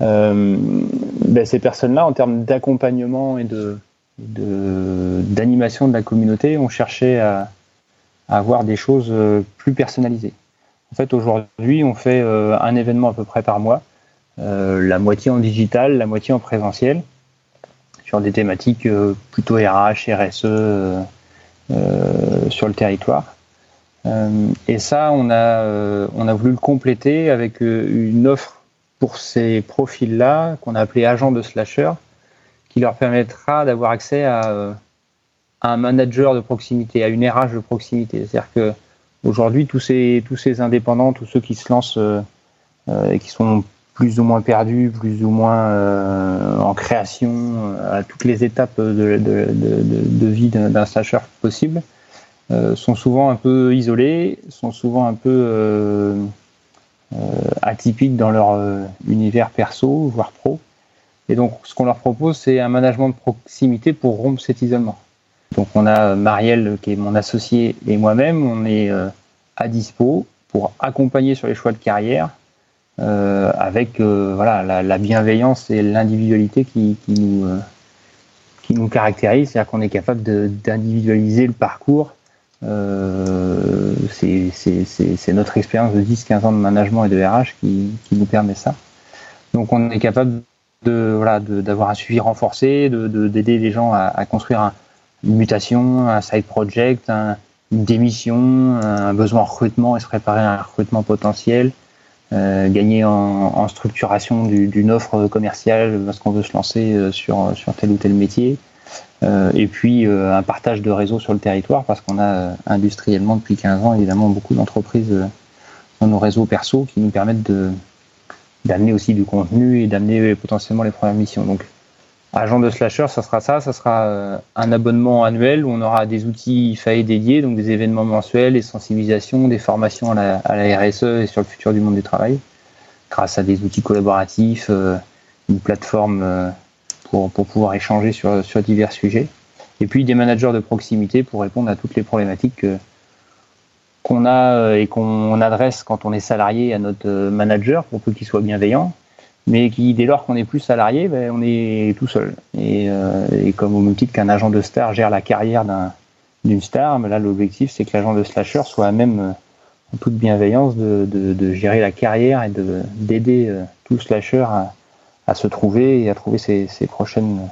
[SPEAKER 3] Euh, ben, ces personnes-là, en termes d'accompagnement et de d'animation de, la communauté, ont cherché à, avoir des choses euh, plus personnalisées. En fait, aujourd'hui, on fait euh, un événement à peu près par mois, la moitié en digital, la moitié en présentiel, sur des thématiques plutôt RH, RSE sur le territoire. et ça, on a, on a voulu le compléter avec une offre pour ces profils-là, qu'on a appelé agents de slasher, qui leur permettra d'avoir accès à, un manager de proximité, à une RH de proximité. C'est-à-dire que aujourd'hui, tous ces, tous ces indépendants, tous ceux qui se lancent euh, euh, et qui sont plus ou moins perdus, plus ou moins euh, en création, à toutes les étapes de, vie d'un slasher possible, sont souvent un peu isolés, sont souvent un peu euh, atypiques dans leur euh, univers perso, voire pro. Et donc, ce qu'on leur propose, c'est un management de proximité pour rompre cet isolement. Donc, on a Marielle, qui est mon associé, et moi-même, on est euh, à dispo pour accompagner sur les choix de carrière, euh, avec euh, voilà la, la, bienveillance et l'individualité qui, qui, nous euh, qui nous caractérise, c'est-à-dire qu'on est capable d'individualiser le parcours euh, c'est notre expérience de 10-15 ans de management et de RH qui, nous permet ça. Donc on est capable de d'avoir un suivi renforcé, d'aider de, les gens à, construire un, une mutation, un side project, un, une démission, un besoin en recrutement et se préparer à un recrutement potentiel, euh, gagner en, en structuration d'une offre commerciale parce qu'on veut se lancer euh, sur, sur tel ou tel métier. Euh, et puis euh, un partage de réseau sur le territoire parce qu'on a euh, industriellement depuis 15 ans évidemment beaucoup d'entreprises dans nos réseaux perso qui nous permettent d'amener aussi du contenu et d'amener potentiellement les premières missions. Donc, agent de slasher, ça sera ça, ça sera un abonnement annuel où on aura des outils FAE dédiés, donc des événements mensuels, des sensibilisations, des formations à la, RSE et sur le futur du monde du travail, grâce à des outils collaboratifs, une plateforme pour, pouvoir échanger sur, divers sujets, et puis des managers de proximité pour répondre à toutes les problématiques que, qu'on a euh, et qu'on adresse quand on est salarié à notre euh, manager pour qu'il soit bienveillant, mais qui dès lors qu'on est plus salarié, ben, on est tout seul. Et, euh, et comme au même titre qu'un agent de star gère la carrière d'un d'une star, mais là l'objectif c'est que l'agent de slasher soit à même en toute bienveillance de, gérer la carrière et de d'aider tout slasher à, à, se trouver et à trouver ses, ses prochaines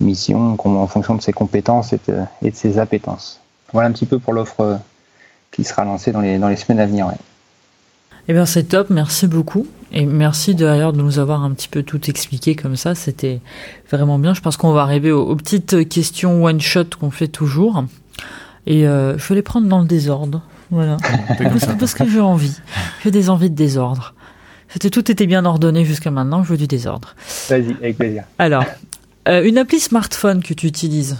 [SPEAKER 3] missions en fonction de ses compétences et de, et de ses appétences. Voilà un petit peu pour l'offre qui sera lancé dans les, dans les semaines à venir. Ouais.
[SPEAKER 2] Eh bien, c'est top, merci beaucoup. Et merci d'ailleurs de nous avoir un petit peu tout expliqué comme ça, c'était vraiment bien. Je pense qu'on va arriver aux, aux, petites questions one-shot qu'on fait toujours. Et euh, je vais les prendre dans le désordre. Voilà. parce, parce, que j'ai envie. J'ai des envies de désordre. C'était tout était bien ordonné jusqu'à maintenant, je veux du désordre.
[SPEAKER 3] Vas-y, avec plaisir.
[SPEAKER 2] Alors, euh, une appli smartphone que tu utilises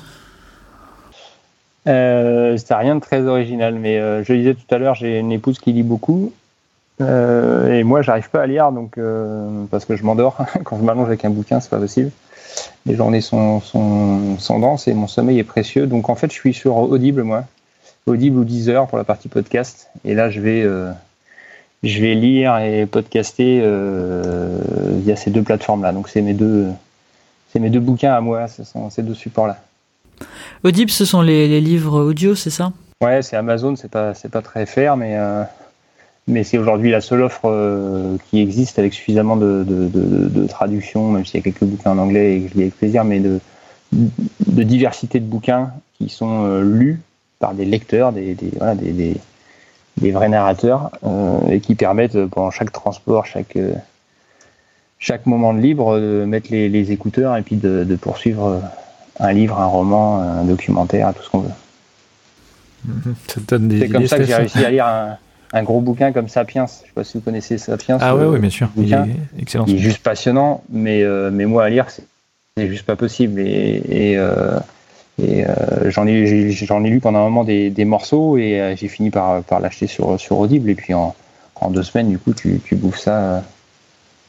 [SPEAKER 3] euh, c'est rien de très original, mais euh, je disais tout à l'heure, j'ai une épouse qui lit beaucoup. Et moi, j'arrive pas à lire, donc euh, parce que je m'endors quand je m'allonge avec un bouquin, c'est pas possible. Les journées sont, sont, sont denses et mon sommeil est précieux. Donc en fait, je suis sur Audible, moi, Audible ou Deezer pour la partie podcast. Et là, je vais, euh, je vais lire et podcaster euh, via ces deux plateformes-là. Donc c'est mes deux, c'est mes deux bouquins à moi, ce sont ces deux supports-là.
[SPEAKER 2] Audible, ce sont les, les livres audio, c'est ça?
[SPEAKER 3] Ouais, c'est Amazon, c'est pas c'est pas très fair, mais euh, mais c'est aujourd'hui la seule offre euh, qui existe avec suffisamment de, de, de, de traduction, même s'il y a quelques bouquins en anglais et que je lis avec plaisir, mais de, de diversité de bouquins qui sont euh, lus par des lecteurs, des, des, voilà, des, des, des vrais narrateurs, euh, et qui permettent pendant chaque transport, chaque chaque moment de libre, de mettre les, les écouteurs et puis de, de poursuivre un livre, un roman, un documentaire, tout ce qu'on veut. C'est comme ça que j'ai réussi à lire un, un, gros bouquin comme Sapiens. Je ne sais pas si vous connaissez Sapiens.
[SPEAKER 1] Ah oui, oui, bien sûr.
[SPEAKER 3] Bouquin.
[SPEAKER 1] Il est excellent.
[SPEAKER 3] Il est juste passionnant, mais, euh, mais moi à lire, c'est juste pas possible. Et, et, euh, et euh, j'en ai, j'en ai lu pendant un moment des, des morceaux et euh, j'ai fini par, par l'acheter sur, sur Audible. Et puis en, en deux semaines, du coup, tu, tu bouffes ça euh,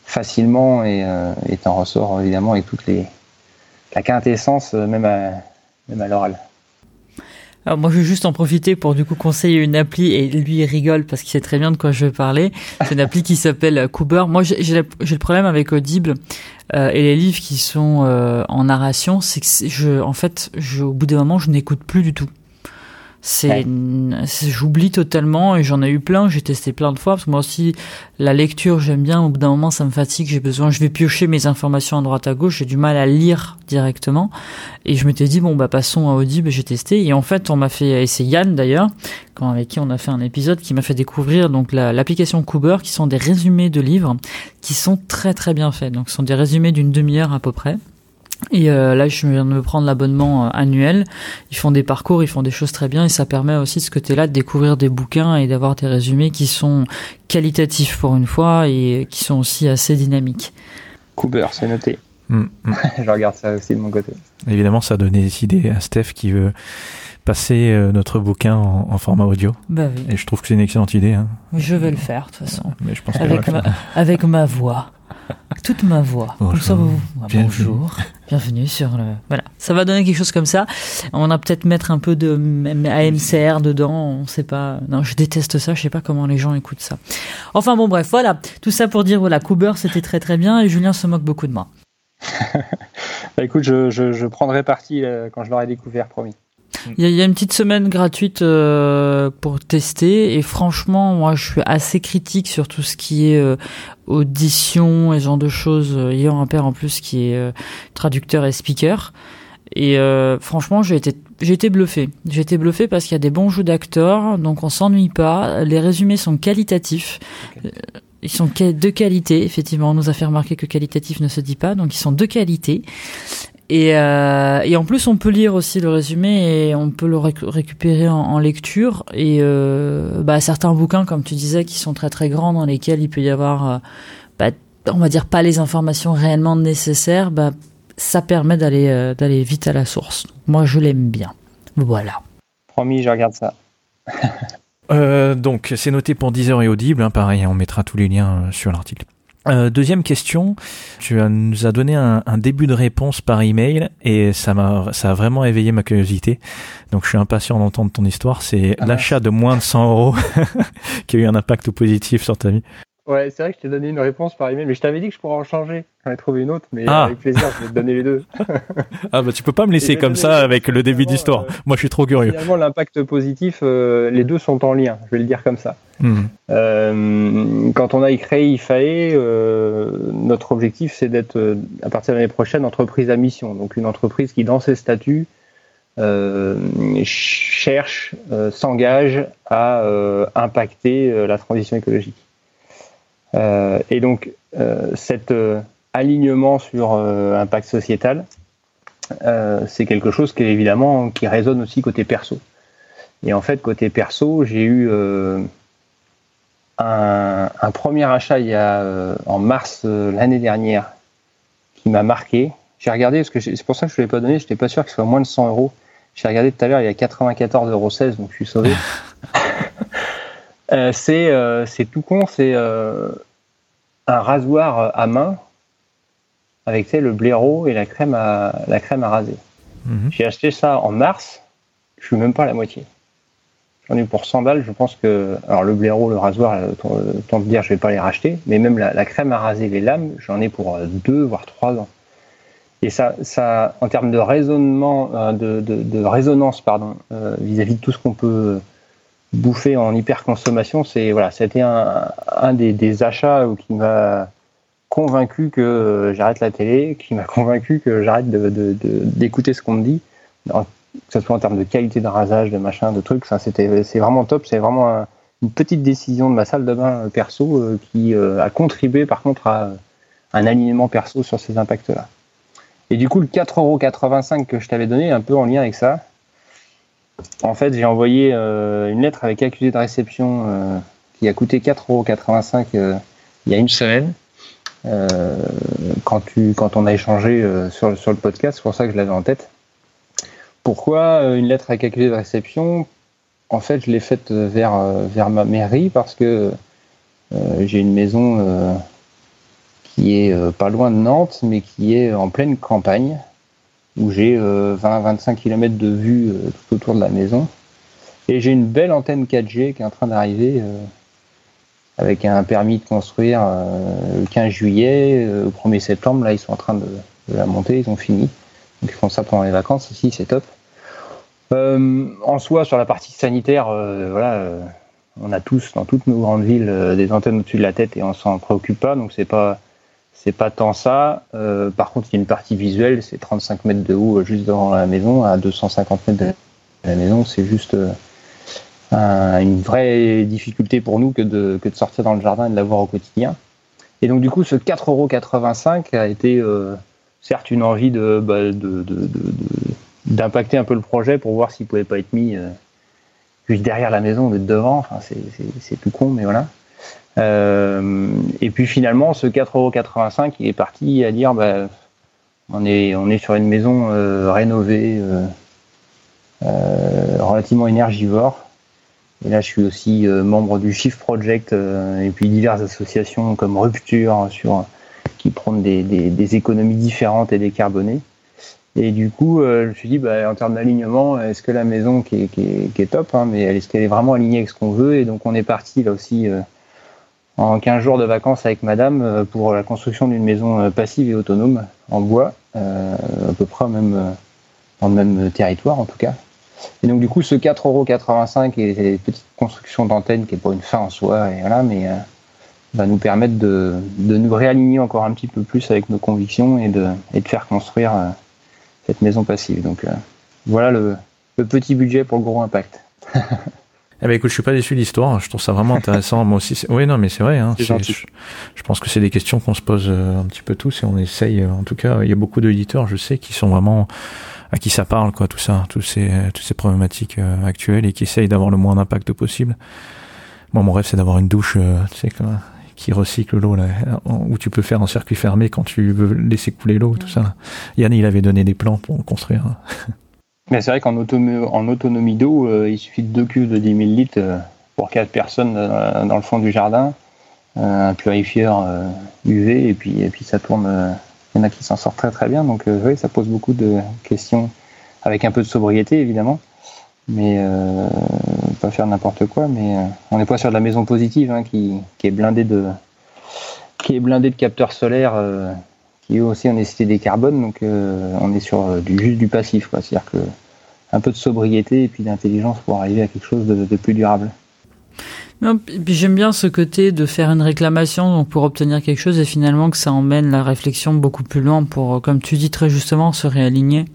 [SPEAKER 3] facilement et t'en ressors évidemment avec toutes les la quintessence même à, même à l'oral.
[SPEAKER 2] Alors moi, je vais juste en profiter pour du coup conseiller une appli et lui il rigole parce qu'il sait très bien de quoi je vais parler. C'est une appli qui s'appelle Cooper. Moi, j'ai le problème avec Audible euh, et les livres qui sont euh, en narration, c'est que je, en fait, je, au bout d'un moment, je n'écoute plus du tout. C'est, ouais. j'oublie totalement et j'en ai eu plein. J'ai testé plein de fois parce que moi aussi la lecture j'aime bien. Au bout d'un moment ça me fatigue. J'ai besoin, je vais piocher mes informations à droite à gauche. J'ai du mal à lire directement. Et je m'étais dit bon bah passons à Audible. J'ai testé et en fait on m'a fait et c'est Yann d'ailleurs quand avec qui on a fait un épisode qui m'a fait découvrir donc la, l'application Cooper qui sont des résumés de livres qui sont très très bien faits. Donc ce sont des résumés d'une demi-heure à peu près. Et euh, là, je viens de me prendre l'abonnement euh, annuel. Ils font des parcours, ils font des choses très bien, et ça permet aussi de ce côté-là de découvrir des bouquins et d'avoir des résumés qui sont qualitatifs pour une fois et qui sont aussi assez dynamiques.
[SPEAKER 3] Cooper, c'est noté. Mm, mm. je regarde ça aussi de mon côté.
[SPEAKER 1] Évidemment, ça a donné des idées à Steph qui veut passer euh, notre bouquin en, en, format audio.
[SPEAKER 2] Bah oui.
[SPEAKER 1] Et je trouve que c'est une excellente idée. Hein.
[SPEAKER 2] Je vais le faire, de toute façon.
[SPEAKER 1] Mais je pense
[SPEAKER 2] avec, ma, avec ma voix. Toute ma voix.
[SPEAKER 1] Bonjour.
[SPEAKER 2] Ça, vous... bienvenue. Bonjour. Bienvenue sur le. Voilà. Ça va donner quelque chose comme ça. On va peut-être mettre un peu de AMCR dedans. On sait pas. Non, je déteste ça. Je sais pas comment les gens écoutent ça. Enfin bon, bref, voilà. Tout ça pour dire, voilà, Cooper, c'était très très bien et Julien se moque beaucoup de moi.
[SPEAKER 3] bah écoute, je, je, je prendrai parti euh, quand je l'aurai découvert, promis.
[SPEAKER 2] Il y, a, il y, a une petite semaine gratuite euh, pour tester et franchement, moi, je suis assez critique sur tout ce qui est euh, audition et ce genre de choses. Ayant un père en plus qui est euh, traducteur et speaker. Et euh, franchement, j'ai été j'ai été bluffé. J'ai été bluffé parce qu'il y a des bons jeux d'acteurs, donc on s'ennuie pas. Les résumés sont qualitatifs. Okay. Ils sont de qualité, effectivement. On nous a fait remarquer que qualitatif ne se dit pas, donc ils sont de qualité. Et, euh, et en plus, on peut lire aussi le résumé et on peut le récupérer en, lecture. Et euh, bah, certains bouquins, comme tu disais, qui sont très très grands, dans lesquels il peut y avoir, euh, bah, on va dire pas les informations réellement nécessaires, bah, ça permet d'aller euh, d'aller vite à la source. Moi, je l'aime bien. Voilà.
[SPEAKER 3] Promis, je regarde ça.
[SPEAKER 1] Euh, donc, c'est noté pour 10 heures et audible. Hein, pareil, on mettra tous les liens sur l'article. Euh, deuxième question, tu nous as donné un, début de réponse par email et ça m'a ça a vraiment éveillé ma curiosité. Donc je suis impatient d'entendre ton histoire. C'est ah. l'achat de moins de 100 euros qui a eu un impact positif sur ta vie.
[SPEAKER 3] Ouais, c'est vrai que je t'ai donné une réponse par email, mais je t'avais dit que je pourrais en changer. J'en ai trouvé une autre, mais ah. avec plaisir, je vais te donner les deux.
[SPEAKER 1] ah bah tu peux pas me laisser comme ça avec le début d'histoire. Euh, Moi je suis trop curieux.
[SPEAKER 3] Finalement, l'impact positif, euh, les deux sont en lien, je vais le dire comme ça. Hmm. Euh, quand on a créé IFAE, notre objectif c'est d'être, à partir de l'année prochaine, entreprise à mission. Donc une entreprise qui, dans ses statuts, cherche, s'engage à impacter la transition écologique. Euh, et donc, euh, cet euh, alignement sur impact sociétal, c'est quelque chose qui évidemment qui résonne aussi côté perso. Et en fait, côté perso, j'ai eu un, premier achat il y a en mars l'année dernière qui m'a marqué. J'ai regardé parce que c'est pour ça que je ne l'ai pas donné. Je n'étais pas sûr ce soit moins de 100 euros. J'ai regardé tout à l'heure, il y a 94,16 euros, donc je suis sauvé. Euh, euh, c'est tout con, c'est euh, un rasoir à main avec le blaireau et la crème à, la crème à raser. Mhm. J'ai acheté ça en mars, je suis même pas à la moitié. J'en ai eu pour 100 balles, je pense que. Alors le blaireau, le rasoir, tant de dire, je vais pas les racheter, mais même la, crème à raser les lames, j'en ai pour deux, voire trois ans. Et ça, ça en termes de raisonnement, de, de, résonance, pardon, vis-à-vis -vis de tout ce qu'on peut bouffer en hyperconsommation, c'est voilà, c'était un, un des, des, achats qui m'a convaincu que euh, j'arrête la télé, qui m'a convaincu que j'arrête d'écouter de, de, ce qu'on me dit, que ce soit en termes de qualité de rasage, de machin, de trucs. c'était, c'est vraiment top. C'est vraiment une petite décision de ma salle de bain euh, perso euh, qui a contribué par contre à un alignement perso sur ces impacts-là. Et du coup, le 4,85€ que je t'avais donné, un peu en lien avec ça, en fait, j'ai envoyé euh, une lettre avec accusé de réception euh, qui a coûté 4,85€ euh, il y a une semaine. quand, tu, quand on a échangé sur, sur le podcast, c'est pour ça que je l'avais en tête. Pourquoi une lettre avec accusé de réception? En fait, je l'ai faite vers, vers ma mairie parce que j'ai une maison qui est pas loin de Nantes, mais qui est en pleine campagne où j'ai 20-25 euh, km de vue euh, tout autour de la maison. Et j'ai une belle antenne 4G qui est en train d'arriver euh, avec un permis de construire le 15 juillet, au 1er septembre. Là, ils sont en train de, la monter, ils ont fini. Donc, ils font ça pendant les vacances ici, c'est top. en soi, sur la partie sanitaire, voilà, on a tous dans toutes nos grandes villes des antennes au-dessus de la tête et on s'en préoccupe pas. Donc, c'est pas c'est pas tant ça. Euh, par contre, il y a une partie visuelle, c'est 35 mètres de haut euh, juste devant la maison, à 250 mètres de la maison. C'est juste euh, une vraie difficulté pour nous que de, sortir dans le jardin et de l'avoir au quotidien. Et donc, du coup, ce 4,85€ a été certes une envie bah, d'impacter un peu le projet pour voir s'il pouvait pas être mis juste derrière la maison, d'être devant. Enfin, c'est tout con, mais voilà. Euh, et puis finalement, ce 4,85€, il est parti à dire bah, on, est, sur une maison euh, rénovée, euh, relativement énergivore. Et là, je suis aussi membre du Shift Project et puis diverses associations comme Rupture sur, qui prônent des, économies différentes et décarbonées. Et du coup, je me suis dit, bah, en termes d'alignement, est-ce que la maison qui est top, hein, mais est-ce qu'elle est vraiment alignée avec ce qu'on veut? Et donc, on est parti là aussi en 15 jours de vacances avec madame euh, pour la construction d'une maison euh, passive et autonome en bois, euh, à peu près même, dans le même territoire en tout cas. Et donc du coup ce 4,85€ et les petites constructions d'antenne qui est pas une fin en soi, et voilà, mais va nous permettre de, de, nous réaligner encore un petit peu plus avec nos convictions et de, et de faire construire cette maison passive. Donc voilà le, le petit budget pour le gros impact.
[SPEAKER 1] Eh ben écoute, je suis pas déçu de l'histoire. Je trouve ça vraiment intéressant. Moi aussi. Oui, non, mais c'est vrai. Hein, je, je pense que c'est des questions qu'on se pose euh, un petit peu tous et on essaye. euh, En tout cas, il y a beaucoup d'éditeurs, je sais, qui sont vraiment à qui ça parle, quoi, tout ça, tous ces, toutes ces problématiques euh, actuelles et qui essayent d'avoir le moins d'impact possible. Moi, mon rêve, c'est d'avoir une douche, euh, tu sais, quoi, qui recycle l'eau là, où tu peux faire un circuit fermé quand tu veux laisser couler l'eau, tout ça. Yann, il avait donné des plans pour construire.
[SPEAKER 3] Mais c'est vrai qu'en autonomie, en autonomie d'eau, euh, il suffit de deux cuves de 10 000 litres euh, pour quatre personnes euh, dans le fond du jardin, euh, un purifieur euh, UV, et puis, et puis ça tourne. euh, Il y en a qui s'en sortent très très bien, donc euh, oui, ça pose beaucoup de questions, avec un peu de sobriété évidemment, mais euh, pas faire n'importe quoi. Mais euh, on n'est pas sur de la maison positive hein, qui, qui est blindée de qui est blindée de capteurs solaires. Qui eux aussi ont nécessité des carbones, donc euh, on est sur euh, du juste du passif, quoi. C'est-à-dire que un peu de sobriété et puis d'intelligence pour arriver à quelque chose de, de plus durable.
[SPEAKER 2] Non, puis j'aime bien ce côté de faire une réclamation donc pour obtenir quelque chose et finalement que ça emmène la réflexion beaucoup plus loin pour, euh, comme tu dis très justement, se réaligner.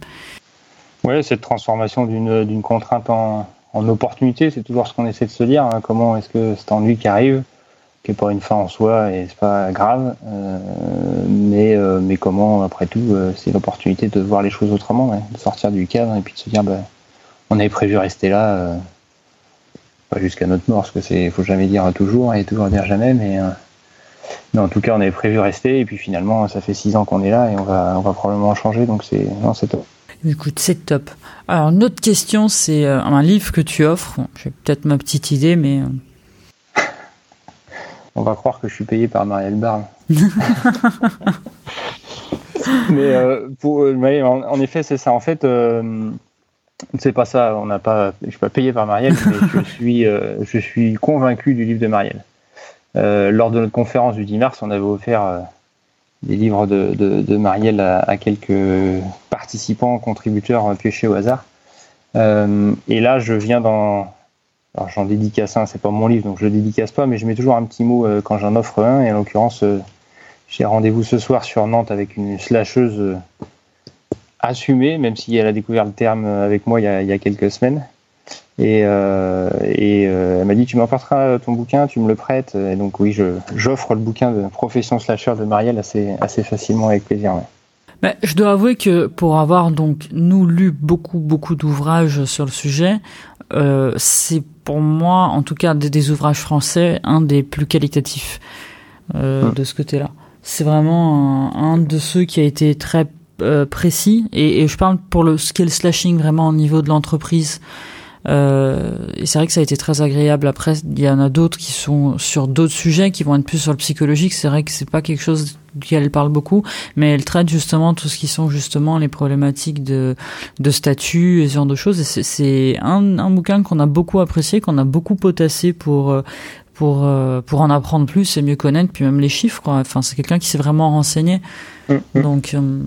[SPEAKER 3] Ouais, cette transformation d'une d'une contrainte en, en opportunité, c'est toujours ce qu'on essaie de se dire. hein. Comment est-ce que cet ennui qui arrive, qui est pas une fin en soi et c'est pas grave, euh, mais euh, mais comment après tout, euh, c'est l'opportunité de voir les choses autrement, de sortir du cadre et puis de se dire, bah, on avait prévu rester là. pas jusqu'à notre mort, parce que c'est, faut jamais dire toujours et toujours dire jamais, mais, mais en tout cas, on avait prévu rester, et puis finalement, ça fait six ans qu'on est là, et on va, on va probablement changer, donc c'est, non, c'est top.
[SPEAKER 2] Écoute, c'est top. Alors, une autre question, c'est un livre que tu offres. J'ai peut-être ma petite idée, mais
[SPEAKER 3] On va croire que je suis payé par Marielle Barle. mais euh, pour, euh, en, en effet, c'est ça. En fait, euh, c'est pas ça. On n'a pas, je suis pas payé par Marielle, mais je suis, euh, je suis convaincu du livre de Marielle. Euh, lors de notre conférence du 10 mars, on avait offert euh, des livres de, de, de Marielle à, à quelques participants, contributeurs piochés au hasard. Euh, et là, je viens dans. Alors, j'en dédicace un, c'est pas mon livre, donc je le dédicace pas, mais je mets toujours un petit mot euh, quand j'en offre un. Et en l'occurrence, euh, j'ai rendez-vous ce soir sur Nantes avec une slasheuse euh, assumée, même si elle a découvert le terme avec moi il y a, quelques semaines. Et, elle m'a dit Tu m'apporteras ton bouquin, tu me le prêtes. Et donc, oui, j'offre le bouquin de Profession Slasher de Marielle assez, assez facilement, avec plaisir.
[SPEAKER 2] je dois avouer que pour avoir donc nous lu beaucoup beaucoup d'ouvrages sur le sujet, euh, c'est pour moi, en tout cas des, des ouvrages français, un des plus qualitatifs euh,
[SPEAKER 3] Hmm.
[SPEAKER 2] de ce côté-là. C'est vraiment un, un de ceux qui a été très euh, précis et, et je parle pour le scale slashing vraiment au niveau de l'entreprise. Euh, et c'est vrai que ça a été très agréable. Après, il y en a d'autres qui sont sur d'autres sujets, qui vont être plus sur le psychologique. C'est vrai que c'est pas quelque chose elle parle beaucoup, mais elle traite justement tout ce qui sont justement les problématiques de, de statut et ce genre de choses. Et c'est- un, un bouquin qu'on a beaucoup apprécié, qu'on a beaucoup potassé pour euh, pour euh, pour en apprendre plus et mieux connaître, puis même les chiffres. Quoi. Enfin, c'est quelqu'un qui s'est vraiment renseigné.
[SPEAKER 3] Mm,
[SPEAKER 2] Donc, euh,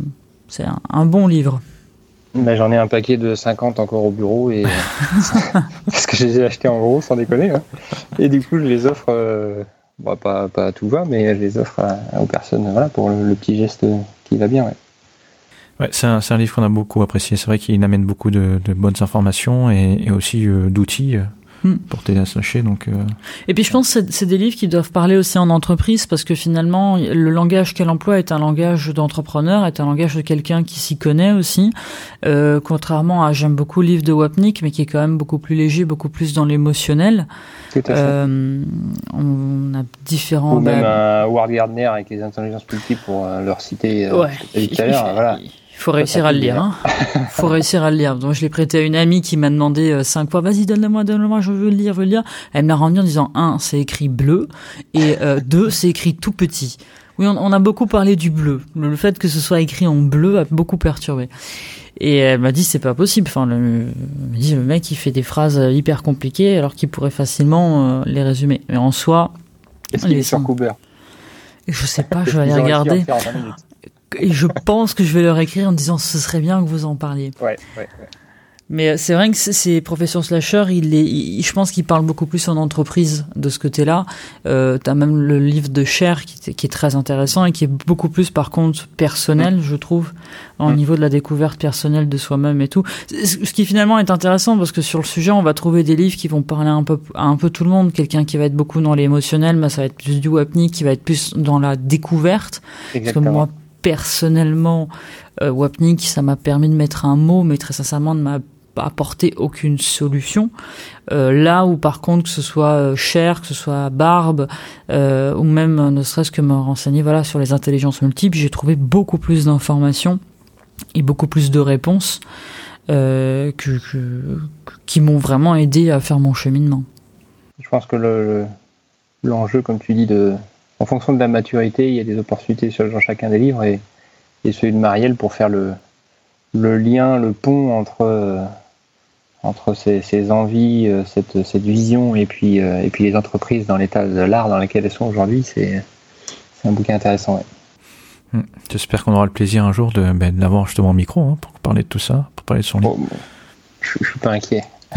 [SPEAKER 2] c'est un, un bon livre.
[SPEAKER 3] Ben, j'en ai un paquet de 50 encore au bureau et parce que je les ai achetés en gros sans déconner hein. et du coup je les offre euh, bon, pas, pas à tout va mais je les offre à- aux personnes voilà pour le, le petit geste qui va bien ouais.
[SPEAKER 1] Ouais, c'est un, c'est un livre qu'on a beaucoup apprécié. C'est vrai qu'il amène beaucoup de, de bonnes informations et, et aussi euh, d'outils
[SPEAKER 2] Hmm.
[SPEAKER 1] pour t'aider à se lâcher. Donc, euh,
[SPEAKER 2] Et puis je pense que c'est- des livres qui doivent parler aussi en entreprise parce que finalement le langage qu'elle emploie est un langage d'entrepreneur, est un langage de quelqu'un qui s'y connaît aussi. Euh, contrairement à j'aime beaucoup le livre de Wapnick mais qui est quand même beaucoup plus léger, beaucoup plus dans l'émotionnel. Euh, on a différents.
[SPEAKER 3] ou même
[SPEAKER 2] bah,
[SPEAKER 3] un Howard Gardner avec les intelligences multiples pour leur citer
[SPEAKER 2] ouais.
[SPEAKER 3] tout à l'heure voilà
[SPEAKER 2] Il faut réussir à le lire. Hein. faut réussir à le lire. Donc je l'ai prêté à une amie qui m'a demandé euh, cinq fois, vas-y donne-le-moi, donne-le-moi, je veux le lire, je veux le lire. Elle me l'a rendu en disant un, c'est écrit bleu, et euh, deux, c'est écrit tout petit. Oui, on, on a beaucoup parlé du bleu. Le, le fait que ce soit écrit en bleu a beaucoup perturbé. Et elle m'a dit c'est pas possible. Enfin, le, elle m'a dit, le mec il fait des phrases hyper compliquées alors qu'il pourrait facilement euh, les résumer. Mais en soi,
[SPEAKER 3] est-ce qu'il
[SPEAKER 2] Les
[SPEAKER 3] est sur. Cooper
[SPEAKER 2] je sais pas, je vais aller regarder.
[SPEAKER 3] Le faire en 20 minutes.
[SPEAKER 2] Et je pense que je vais leur écrire en disant ce serait bien que vous en parliez.
[SPEAKER 3] ouais, ouais, ouais.
[SPEAKER 2] Mais c'est vrai que ces professions slasher, il est, je pense qu'il parle beaucoup plus en entreprise de ce côté-là. Euh, T'as même le livre de Cher qui, qui, est très intéressant et qui est beaucoup plus par contre personnel, je trouve, au niveau de la découverte personnelle de soi-même et tout. Ce qui finalement est intéressant parce que sur le sujet, on va trouver des livres qui vont parler un peu à un peu tout le monde. Quelqu'un qui va être beaucoup dans l'émotionnel, mais ça va être plus du Wapni, qui va être plus dans la découverte. Exactement. Parce que moi, personnellement, euh, Wapnik, ça m'a permis de mettre un mot, mais très sincèrement, de m'a apporter aucune solution. Euh, là où par contre que ce soit euh, cher, que ce soit barbe, ou même ne serait-ce que me renseigner sur les intelligences multiples, j'ai trouvé beaucoup plus d'informations et beaucoup plus de réponses qui m'ont vraiment aidé à faire mon cheminement.
[SPEAKER 3] Je pense que le, l'enjeu, comme tu dis, de, en fonction de la maturité, il y a des opportunités sur chacun des livres et, et celui de Marielle pour faire le, le lien, le pont entre entre ces, envies, euh, cette, cette, vision et puis, euh, et puis les entreprises dans l'état de l'art dans lequel elles sont aujourd'hui, c'est un bouquin intéressant.
[SPEAKER 1] Hmm. J'espère qu'on aura le plaisir un jour de, ben, d'avoir justement un micro hein, pour parler de tout ça, pour parler de son livre.
[SPEAKER 3] je, ne suis pas inquiet.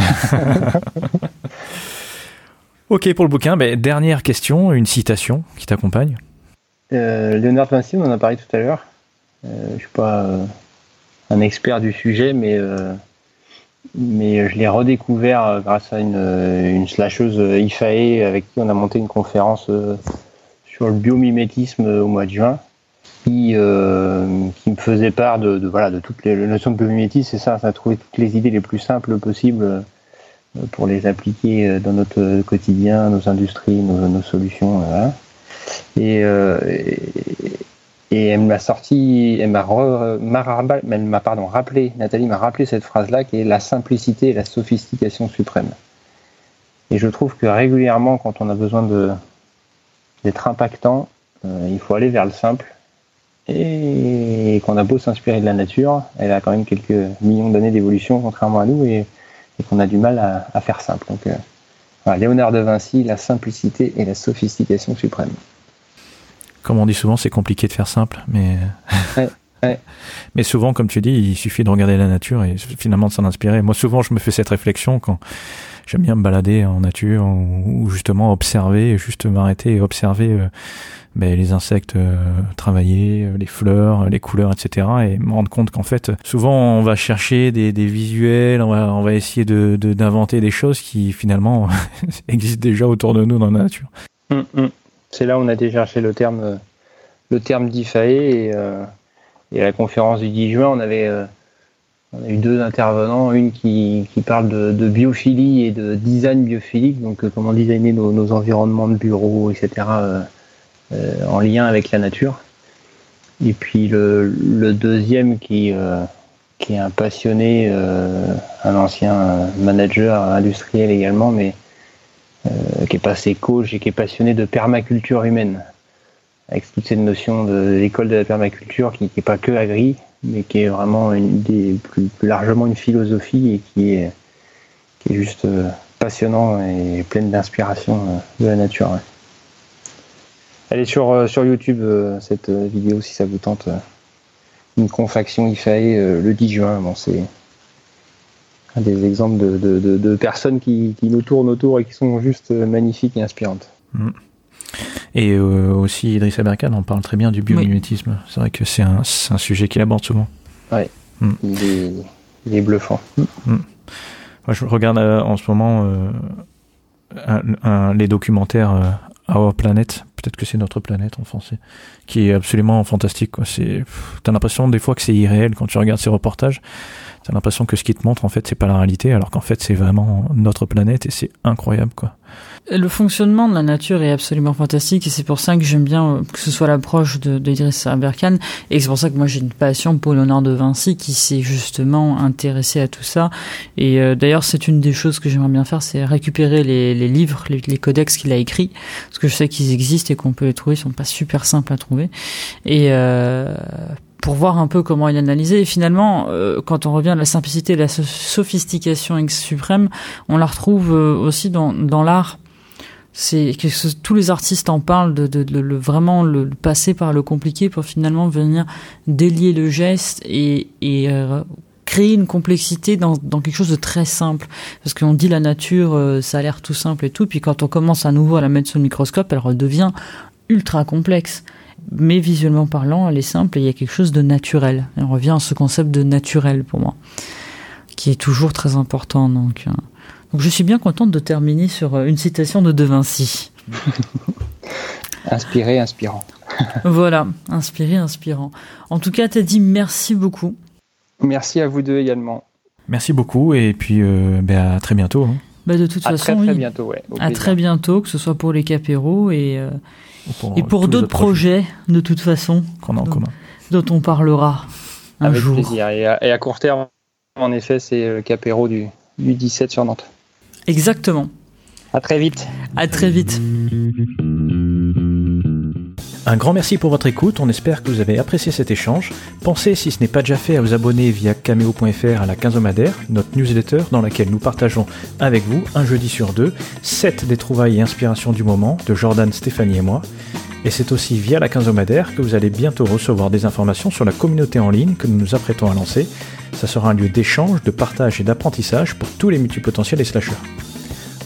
[SPEAKER 1] ok pour le bouquin. Ben, dernière question, une citation qui t'accompagne.
[SPEAKER 3] Euh, Léonard on en a parlé tout à l'heure. Euh, je suis pas un expert du sujet, mais mais je l'ai redécouvert euh, grâce à une, euh, une slasheuse euh, IFAE avec qui on a monté une conférence sur le biomimétisme au mois de juin. Qui, me faisait part de, de toutes les notions de biomimétisme c'est ça ça a trouvé toutes les idées les plus simples possibles pour les appliquer dans notre quotidien nos industries nos, solutions voilà. et, et, et elle m'a sorti, elle m'a, rappelé, Nathalie m'a rappelé cette phrase-là qui est la simplicité et la sophistication suprême. Et je trouve que régulièrement, quand on a besoin d'être impactant, euh, il faut aller vers le simple. Et qu'on a beau s'inspirer de la nature, elle a quand même quelques millions d'années d'évolution, contrairement à nous, et, qu'on a du mal à, faire simple. Donc, euh, Léonard de Vinci, la simplicité et la sophistication suprême
[SPEAKER 1] comme on dit souvent, c'est compliqué de faire simple, mais mais souvent, comme tu dis, il suffit de regarder la nature et finalement de s'en inspirer. Moi, souvent, je me fais cette réflexion quand j'aime bien me balader en nature ou, justement observer, juste m'arrêter et observer euh, ben, les insectes euh, travailler, euh, les fleurs, les couleurs, etc. Et me rendre compte qu'en fait, souvent, on va chercher des, visuels, on va, essayer d'inventer des choses qui finalement existent déjà autour de nous dans la nature.
[SPEAKER 3] Hum, hum. C'est là où on a été chercher le terme, le terme d'IFAE et, euh, et, à la conférence du 10 juin, on avait euh, on a eu deux intervenants, une qui, qui parle de, de, biophilie et de design biophilique, donc euh, comment designer nos, nos, environnements de bureau, etc., en lien avec la nature. Et puis le, le deuxième qui, qui est un passionné, un ancien manager industriel également, mais euh, qui est passé coach et qui est passionné de permaculture humaine, avec toute cette notion de l'école de la permaculture qui n'est pas que agri, mais qui est vraiment une des, plus, largement une philosophie et qui est, qui est juste euh, passionnant et pleine d'inspiration euh, de la nature. Elle est sur, sur YouTube, cette vidéo, si ça vous tente. Une confaction IFAE le 10 juin. Bon, c'est des exemples de, personnes qui, nous tournent autour et qui sont juste magnifiques et inspirantes. Mm.
[SPEAKER 1] Et euh, aussi Idriss Aberkan en parle très bien du biomimétisme. C'est vrai que c'est un, un, sujet qu'il aborde souvent.
[SPEAKER 3] Oui, mm. il, est, bluffant. Mm.
[SPEAKER 1] Moi, je regarde euh, en ce moment euh, les documentaires Our Planet, peut-être que c'est notre planète en français, qui est absolument fantastique. T'as l'impression des fois que c'est irréel quand tu regardes ces reportages. T'as l'impression que ce qui te montre, en fait, c'est pas la réalité, alors qu'en fait, c'est vraiment notre planète et c'est incroyable, quoi.
[SPEAKER 2] Le fonctionnement de la nature est absolument fantastique et c'est pour ça que j'aime bien euh, que ce soit l'approche de, d'Idriss Aberkan et c'est pour ça que moi j'ai une passion pour Léonard de Vinci qui s'est justement intéressé à tout ça et euh, d'ailleurs c'est une des choses que j'aimerais bien faire c'est récupérer les, les livres, les, les, codex qu'il a écrits parce que je sais qu'ils existent et qu'on peut les trouver, ils sont pas super simples à trouver et euh, pour voir un peu comment il analysait. Et finalement, euh, quand on revient à la simplicité, la sophistication suprême, on la retrouve euh, aussi dans, dans l'art. C'est tous les artistes en parlent de, de, de, vraiment le, passer par le compliqué pour finalement venir délier le geste et, et euh, créer une complexité dans, dans quelque chose de très simple. Parce qu'on dit la nature, euh, ça a l'air tout simple et tout, puis quand on commence à nouveau à la mettre sous le microscope, elle redevient ultra complexe. Mais visuellement parlant, elle est simple et il y a quelque chose de naturel. Et on revient à ce concept de naturel pour moi, qui est toujours très important. Donc, euh, donc je suis bien contente de terminer sur euh, une citation de De Vinci.
[SPEAKER 3] inspiré, inspirant.
[SPEAKER 2] voilà, inspiré, inspirant. En tout cas, t'as dit merci beaucoup.
[SPEAKER 3] Merci à vous deux également.
[SPEAKER 1] Merci beaucoup et puis euh, ben, à très bientôt. Hein.
[SPEAKER 2] Bah de toute
[SPEAKER 3] à
[SPEAKER 2] façon,
[SPEAKER 3] très, très bientôt, ouais,
[SPEAKER 2] À
[SPEAKER 3] plaisir.
[SPEAKER 2] très bientôt, que ce soit pour les capéros et, euh,
[SPEAKER 1] Pour,
[SPEAKER 2] et
[SPEAKER 1] euh,
[SPEAKER 2] pour d'autres
[SPEAKER 1] autres projets
[SPEAKER 2] projets, de toute façon,
[SPEAKER 1] qu'on a en
[SPEAKER 2] Donc,
[SPEAKER 1] commun.
[SPEAKER 2] dont on parlera un
[SPEAKER 3] Avec
[SPEAKER 2] jour.
[SPEAKER 3] plaisir. Et à, et à court terme, en effet, c'est le Capéro du, du 17 sur Nantes.
[SPEAKER 2] Exactement.
[SPEAKER 3] À très vite.
[SPEAKER 2] À très vite.
[SPEAKER 1] Un grand merci pour votre écoute, on espère que vous avez apprécié cet échange. Pensez, si ce n'est pas déjà fait, à vous abonner via cameo.fr à la quinzomadaire, notre newsletter dans laquelle nous partageons avec vous, un jeudi sur deux, 7 des trouvailles et inspirations du moment de Jordan, Stéphanie et moi. Et c'est aussi via la quinzomadaire que vous allez bientôt recevoir des informations sur la communauté en ligne que nous nous apprêtons à lancer. Ça sera un lieu d'échange, de partage et d'apprentissage pour tous les multipotentiels et slasheurs.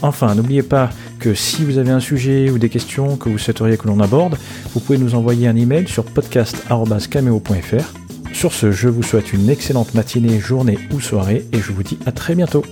[SPEAKER 1] Enfin, n'oubliez pas que si vous avez un sujet ou des questions que vous souhaiteriez que l'on aborde, vous pouvez nous envoyer un email sur podcast.cameo.fr. Sur ce, je vous souhaite une excellente matinée, journée ou soirée et je vous dis à très bientôt.